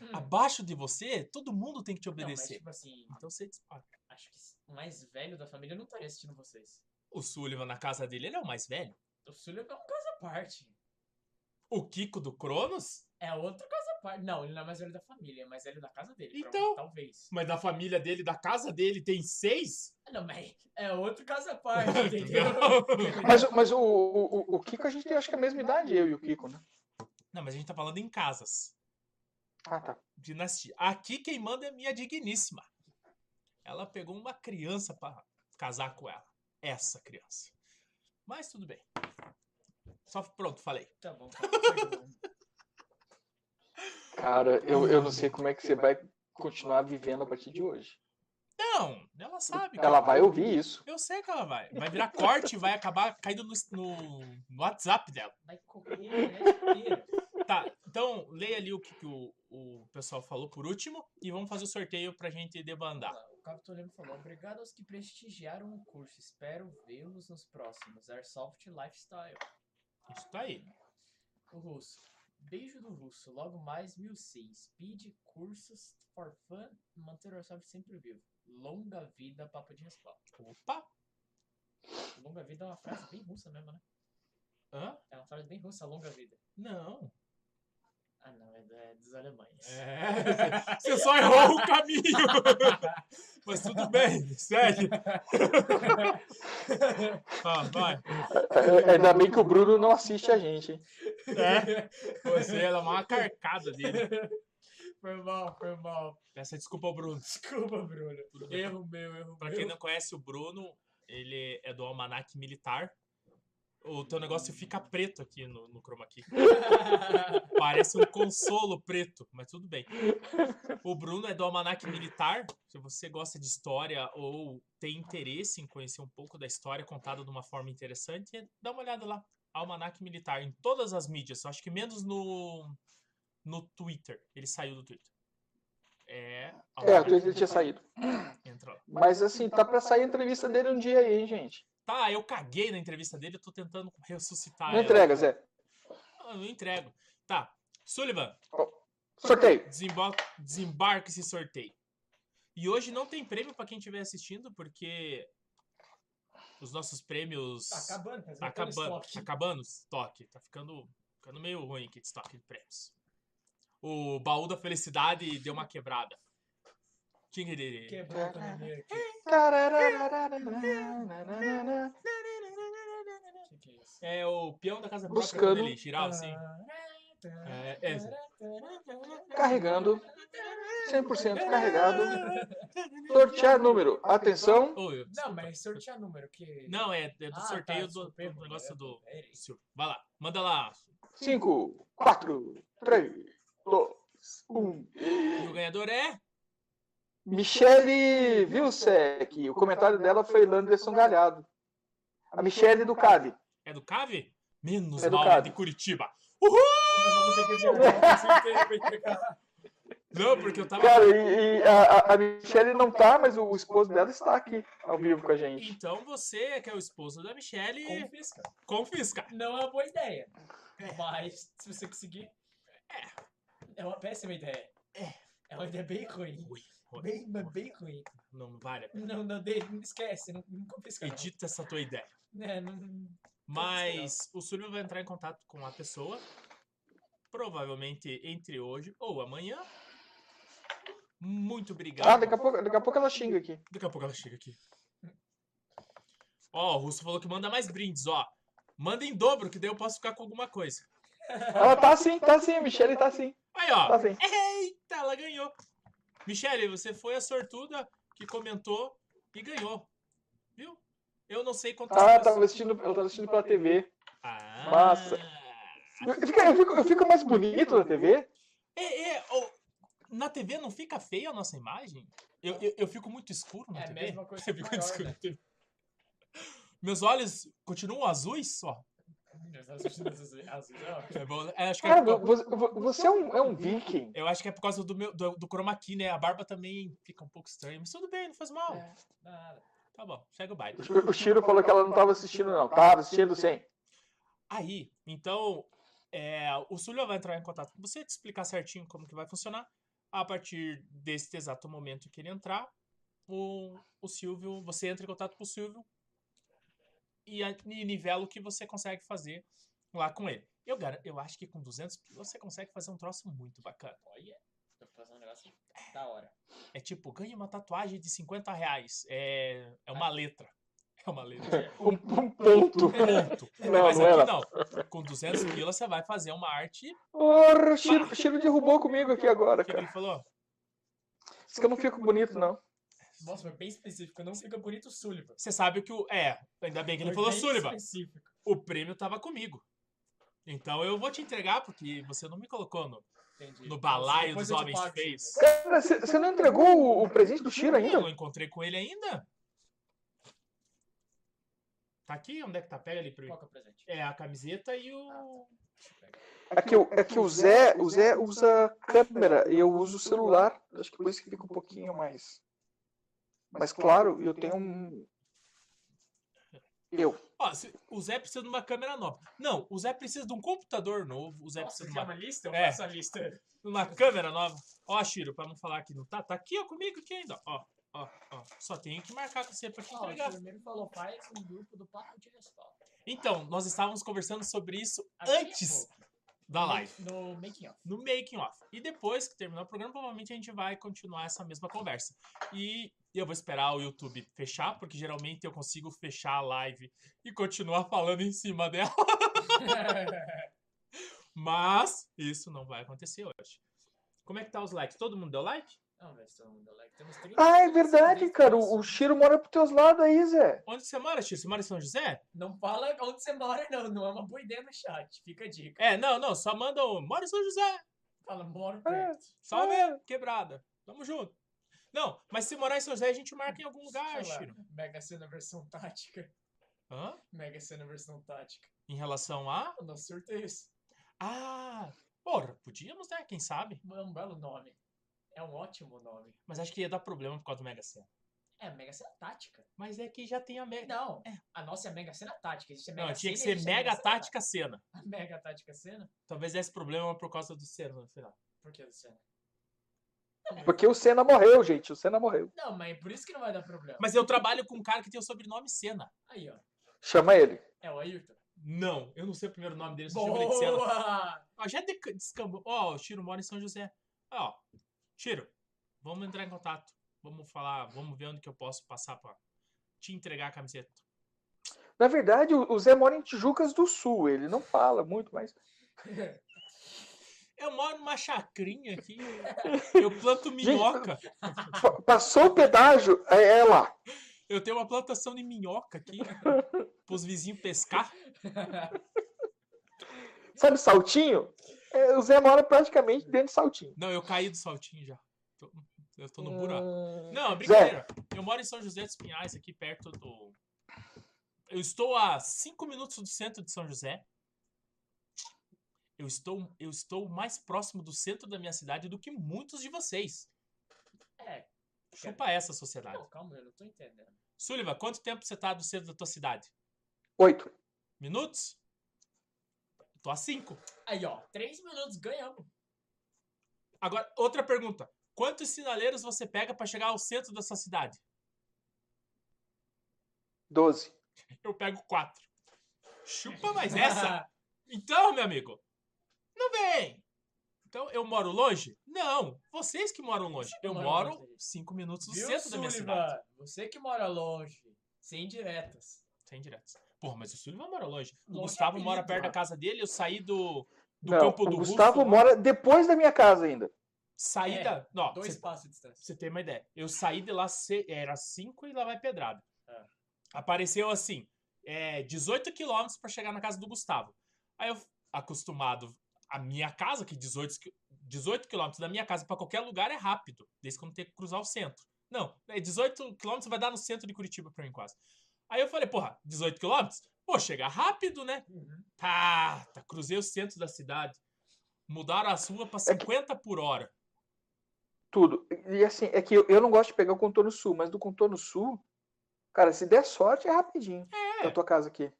Hum. Abaixo de você, todo mundo tem que te Não, mas obedecer. tipo assim, Então você dispara. acho que o mais velho da família não estaria assistindo vocês. O Sullivan na casa dele, ele é o mais velho. O Sullivan é um caso à parte. O Kiko do Cronos, É outro caso parte. Não, ele não é mais velho da família, é mais velho da casa dele. Então. Talvez. mas da família dele, da casa dele, tem seis? não, mas é outro caso à parte, entendeu? Mas, o- mas o, o, o- Kiko, a gente tem acho que a mesma idade, eu e o Kiko, né? Não, mas a gente tá falando em casas. Ah, tá. Dinastia. Aqui quem manda é minha digníssima. Ela pegou uma criança pra casar com ela. Essa criança. Mas tudo bem. Só pronto, falei. Tá bom, tá bom. Cara, eu, eu não sei como é que você vai continuar vivendo a partir de hoje. Não, ela sabe. Ela cara. vai ouvir isso. Eu sei que ela vai. Vai virar corte e vai acabar caindo no, no, no WhatsApp dela. Vai correr inteira. Tá, então leia ali o que, que o, o pessoal falou por último e vamos fazer o sorteio pra gente debandar. O Capitolino falou: Obrigado aos que prestigiaram o curso. Espero vê-los nos próximos. Airsoft Lifestyle. Isso tá aí. O Russo. Beijo do Russo. Logo mais 1006. Speed cursos for fun. Manter o Airsoft sempre vivo. Longa vida, papo de respawn. Opa! Longa vida é uma frase bem russa mesmo, né? Hã? É uma frase bem russa, longa vida. Não. Ah, não, é, da- é dos alemães. É, você só errou o caminho. Mas tudo bem, segue. Ah, vai. É, Ainda bem que o Bruno não assiste a gente, hein? É, você é uma carcada dele. Foi mal, foi mal. Peça desculpa ao Bruno. Desculpa, Bruno. Erro meu, erro Pra meu. quem não conhece o Bruno, ele é do Almanac Militar. O teu negócio fica preto aqui no, no chroma key. Parece um consolo preto, mas tudo bem. O Bruno é do Almanac Militar. Se você gosta de história ou tem interesse em conhecer um pouco da história contada de uma forma interessante, dá uma olhada lá. Almanac Militar, em todas as mídias. Acho que menos no, no Twitter. Ele saiu do Twitter. É. É, o Twitter tinha saído. Entra lá. Mas assim, tá pra sair a entrevista dele um dia aí, hein, gente? Tá, eu caguei na entrevista dele, eu tô tentando ressuscitar Não ela. entrega, Zé. Ah, Eu não entrego. Tá. Sullivan, Sorteio. desembo- desembarca esse sorteio. E hoje não tem prêmio pra quem estiver assistindo, porque os nossos prêmios. Tá acabando, tá, acabando. Tá acabando o estoque. Tá ficando, ficando meio ruim aqui de estoque de prêmios. O baú da felicidade deu uma quebrada. Quebrou também. é, o peão da casa própria Buscando. dele, assim. É, é. Carregando. 100% carregado. Sortear número. Atenção. Não, mas sortear número que. Não, é, é do Ah, sorteio tá, do, desculpa, do negócio eu- do, do Silvio. Vai lá, manda lá. 5, 4, 3, 2, 1. E o ganhador é. Michele Vilsec. O comentário dela foi Landerson Galhado. A Michele do Cali. É do Cave? Menos É do mal, é Cave. de Curitiba. Nós vamos ter que Não, porque eu tava. Cara, e, e a, a- Michele não tá, mas o, esposo dela está aqui, ao vivo com a gente. Então você, que é o esposo da Michelle, Confisca. confisca. Não é uma boa ideia. Mas, se você conseguir. É. É uma péssima ideia. É. É uma ideia bem ruim. Ui, ui, Bem, bem ruim. Não vale a pena. Não, não, de, não esquece, não, não confisca. Não. Edita essa tua ideia. É, não- Mas o Súlio vai entrar em contato com a pessoa, provavelmente entre hoje ou amanhã. Muito obrigado. Ah, daqui a pouco, daqui a pouco ela xinga aqui. Daqui a pouco ela chega aqui. Ó, o Russo falou que manda mais brindes, ó. Manda em dobro, que daí eu posso ficar com alguma coisa. Ela tá sim, tá sim, a Michele tá sim. Aí, ó. Tá sim. Eita, ela ganhou. Michele, você foi a sortuda que comentou e ganhou. Viu? Eu não sei quantas Ah, ela pessoas- tava assistindo, ela tava assistindo pela TV. Ah. Massa. Eu fico, eu fico- eu fico mais bonito na TV? É, é, na TV não fica feia a nossa imagem? Eu, eu, eu fico muito escuro na É a TV? mesma coisa Eu fico maior, escuro né? na TV. Meus olhos continuam azuis só. Ó. É bom, é, acho que é Cara, por causa- vo- vo- você é um, é um viking. eu acho que é por causa do, meu, do, do chroma key, né? A barba também fica um pouco estranha. Mas tudo bem, não faz mal. É, nada. Tá bom, segue o baile. O Chiro falou que ela não tava assistindo, não. Tava assistindo sim. Aí, então, é, o Súlio vai entrar em contato com você, te explicar certinho como que vai funcionar. A partir desse exato momento que ele entrar, o, o Silvio, você entra em contato com o Silvio e, a- e nivela o que você consegue fazer lá com ele. Eu, eu acho que com 200 você consegue fazer um troço muito bacana. Olha. Tô fazendo um negócio da hora. É tipo, ganhe uma tatuagem de 50 reais. É, é uma letra. É uma letra. Um, um ponto. Ponto. Não, Mas não aqui era. não. Com 200 quilos você vai fazer uma arte. Porra, o Chiro, Chiro derrubou comigo aqui agora, O que, ele cara. falou? Diz que eu não fico bonito, não. Nossa, foi bem específico. Não fica bonito o Sullivan. Você sabe que o. É, ainda bem que ele Foi falou bem Sullivan. específico. O prêmio tava comigo. Então eu vou te entregar, porque você não me colocou no, Entendi. no balaio Depois dos eu homens feios. Cara, você você não entregou o, o presente do Chiro ainda? Eu não encontrei com ele ainda. Tá aqui? Onde é que tá? Pega ali pra mim. Qual que é o presente? É a camiseta e o. Eu pegar. É que, o- é que o Zé, o Zé usa câmera e eu uso celular. Acho que por isso que fica um pouquinho mais. Mas claro, eu tenho um. Eu. Ó, se- o Zé precisa de uma câmera nova. Não, o Zé precisa de um computador novo. O Zé Nossa, precisa de uma, uma lista? Eu É. faço a lista. uma câmera nova. Ó, Chiro, pra não falar que não tá, tá aqui, ó, comigo aqui ainda. Ó, ó, ó. Só tenho que marcar com você pra te Ó, o entregar. primeiro falou, faz um grupo do Papo de. Então, nós estávamos conversando sobre isso é antes pouco. da live. No making of. no making off. E depois que terminar o programa, provavelmente a gente vai continuar essa mesma conversa. E eu vou esperar o YouTube fechar, porque geralmente eu consigo fechar a live e continuar falando em cima dela. Mas isso não vai acontecer hoje. Como é que tá os likes? Todo mundo deu like? Like. Temos 30 Ah, é verdade, cara. O, o Chiro mora pros teus lados aí, Zé. Onde você mora, X? Você mora em São José? Não fala onde você mora, não. Não é uma boa ideia no chat. Fica a dica. É, não, não. Só manda o. Mora em São José. Fala, moro É. perto. Salve, É. quebrada. Tamo junto. Não, mas se morar em São José, a gente marca em algum lugar, Sei lá, Chiro. Mega Sena versão tática. Hã? Mega Sena versão tática. Em relação a. O nosso sorteio. Ah! Porra, podíamos, né? Quem sabe? É um belo nome. É um ótimo nome. Mas acho que ia dar problema por causa do Mega Sena. É, Mega Sena tática. Mas é que já tem a Mega. Não, a nossa é Mega Sena tática. Existe a Mega Não, tinha que Sena ser Mega Tática Sena. A Mega Tática Sena? Talvez desse problema por causa do Sena no final. Por que do Sena? Porque o Senna morreu, gente. O Senna morreu. Não, mas por isso que não vai dar problema. Mas eu trabalho com um cara que tem o sobrenome Sena. Aí, ó. Chama ele. É o Ayrton. Não, eu não sei o primeiro nome dele, só chamo ele de! Ó, já de- descambou. Ó, o Chiro mora em São José. Ó, Chiro, vamos entrar em contato. Vamos falar, vamos ver onde que eu posso passar pra te entregar a camiseta. Na verdade, o Zé mora em Tijucas do Sul. Ele não fala muito, mas. Eu moro numa chacrinha aqui. Eu planto minhoca. Pa- Passou o pedágio, é é lá. Eu tenho uma plantação de minhoca aqui. Pros vizinhos pescar. Sabe Saltinho? É, o Zé mora praticamente dentro de Saltinho. Não, eu caí do saltinho já. Tô- eu tô no buraco. Hum, Não, é Zé, brincadeira. Eu moro em São José dos Pinhais, aqui perto do. Eu estou a 5 minutos do centro de São José. Eu estou, eu estou mais próximo do centro da minha cidade do que muitos de vocês. É. Chupa essa sociedade. Pô, calma, eu não tô entendendo. Sullivan, quanto tempo você tá do centro da tua cidade? Oito. Minutos? Tô a 5. Aí, ó. Três minutos, ganhamos. Agora, outra pergunta. Quantos sinaleiros você pega para chegar ao centro da sua cidade? Doze. Eu pego 4. Chupa mais essa! Então, meu amigo, não vem! Então, eu moro longe? Não, vocês que moram longe. Eu moro moro longe. 5 minutos do Viu, centro da minha cidade. Sullivan? Você que mora longe. Sem diretas. Sem diretos. Porra, mas o Sullivan mora longe. O Longe é Gustavo mora perto da casa dele, eu saí do, do Não, campo do o Gustavo Russo, mora depois da minha casa ainda. Saí É, da... Não, Dois você- passos de distância. Você ter uma ideia. Eu saí de lá, se- era 5 e lá vai pedrada. É. Apareceu assim, é, 18 quilômetros pra chegar na casa do Gustavo. Aí eu, acostumado a minha casa, que 18, qui- 18 quilômetros da minha casa pra qualquer lugar é rápido, desde que eu não tenho que cruzar o centro. Não, é 18 quilômetros vai dar no centro de Curitiba pra mim quase. Aí eu falei, porra, 18 quilômetros? Pô, chegar rápido, né? Uhum. Tá, tá, cruzei o centro da cidade. Mudaram as ruas pra 50 por hora. Tudo. E assim, é que eu, eu não gosto de pegar o contorno sul, mas do contorno sul, cara, se der sorte é rapidinho. É. Da tua casa aqui.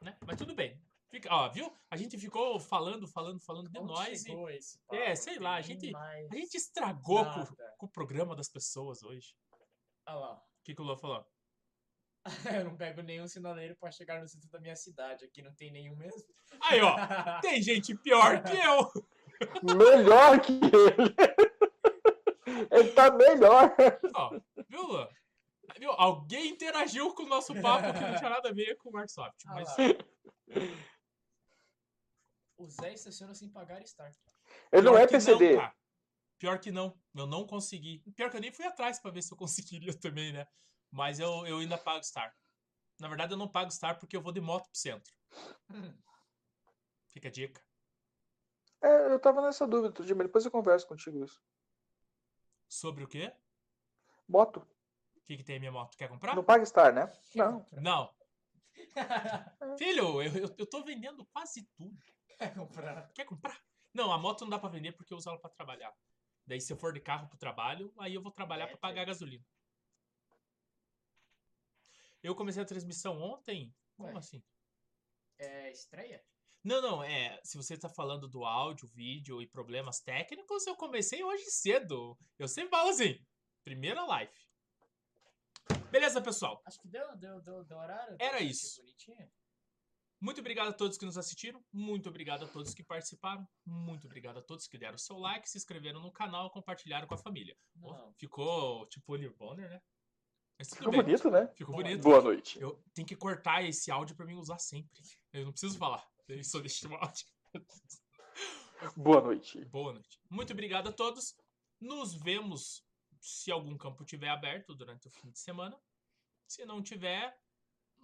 né? Mas tudo bem. Fica, ó, viu? A gente ficou falando, falando, falando de Onde nós e esse É, sei lá, a gente- a gente estragou com, com o programa das pessoas hoje. Olha lá. O que, que o Lô falou? Eu não pego nenhum sinaleiro pra chegar no centro da minha cidade. Aqui não tem nenhum mesmo. Aí, ó, tem gente pior que eu. Melhor que ele. Ele tá melhor. Ó, viu, Luan? Viu? Alguém interagiu com o nosso papo que não tinha nada a ver com o Microsoft. Ah Mas. O Zé estaciona sem pagar Star. Ele não pior é que PCD. cara. Pior que não. Eu não consegui. Pior que eu nem fui atrás pra ver se eu conseguiria também, né? Mas eu, eu ainda pago Star. Na verdade, eu não pago Star porque eu vou de moto pro centro. Fica a dica. É, eu tava nessa dúvida mas depois eu converso contigo isso. Sobre o quê? Moto. O que, que tem a minha moto? Quer comprar? Não paga Star, né? Não. Não. Filho, eu, eu, eu tô vendendo quase tudo. Quer comprar? Quer comprar? Não, a moto não dá pra vender porque eu uso ela pra trabalhar. Daí, se eu for de carro pro trabalho, aí eu vou trabalhar É, pra pagar gasolina. Eu comecei a transmissão ontem. Como Ué. assim? É estreia? Não, não, é. Se você tá falando do áudio, vídeo e problemas técnicos, eu comecei hoje cedo. Eu sempre falo assim: primeira live. Beleza, pessoal? Acho que deu, deu, deu, deu horário. Era isso. Bonitinho. Muito obrigado a todos que nos assistiram. Muito obrigado a todos que participaram. Muito obrigado a todos que deram seu like, se inscreveram no canal e compartilharam com a família. Não. ficou tipo Bonner, né? Ficou bem. bonito, né? Ficou Boa bonito. Boa noite. Eu tenho que cortar esse áudio pra mim usar sempre. Eu não preciso falar. Eu só deixo o áudio. Boa noite. Boa noite. Muito obrigado a todos. Nos vemos se algum campo tiver aberto durante o fim de semana. Se não tiver,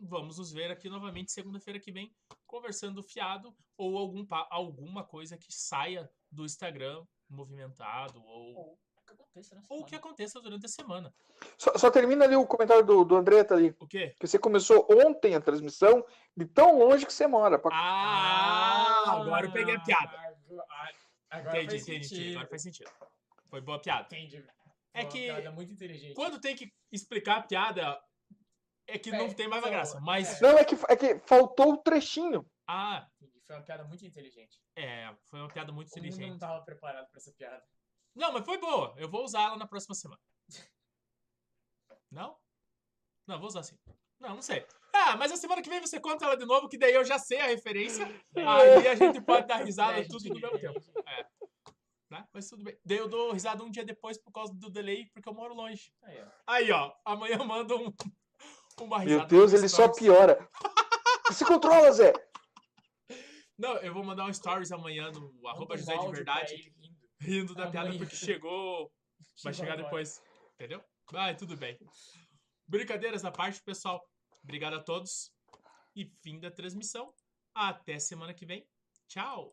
vamos nos ver aqui novamente segunda-feira que vem, conversando fiado ou algum, alguma coisa que saia do Instagram movimentado ou, o que aconteça nessa ou o que aconteça durante a semana. Só, só termina ali o comentário do, do Andretta ali. O quê? Que você começou ontem a transmissão de tão longe que você mora. pra- Ah, agora eu peguei a piada. Agora, agora Entendi, faz entendi, sentido. Agora faz sentido. Foi boa piada. Entendi. É que piada muito inteligente. Quando tem que explicar a piada, é que não É, tem mais a graça. Mas. Não, é que, é que faltou o trechinho. Ah, Entendi. Foi uma piada muito inteligente. é. Foi uma piada muito O mundo não inteligente. tava preparado pra essa piada. Não, mas foi boa. Eu vou usar ela na próxima semana. Não? Não, vou usar sim. Não, não sei. Ah, mas a semana que vem você conta ela de novo, que daí eu já sei a referência. Aí a gente pode dar risada É, tudo no mesmo tempo. É. Né? Mas tudo bem. Daí eu dou risada um dia depois por causa do delay, porque eu moro longe. Aí, ó. Aí, ó. Amanhã eu mando um, uma risada. Meu Deus, ele só piora. Se controla, Zé. Não, eu vou mandar um stories amanhã no arroba Manda José de Verdade, ele rindo. da piada Amanhã. porque chegou. Vai Chegou chegar agora. depois. Entendeu? Vai, tudo bem. Brincadeiras à parte, pessoal. Obrigado a todos. E fim da transmissão. Até semana que vem. Tchau.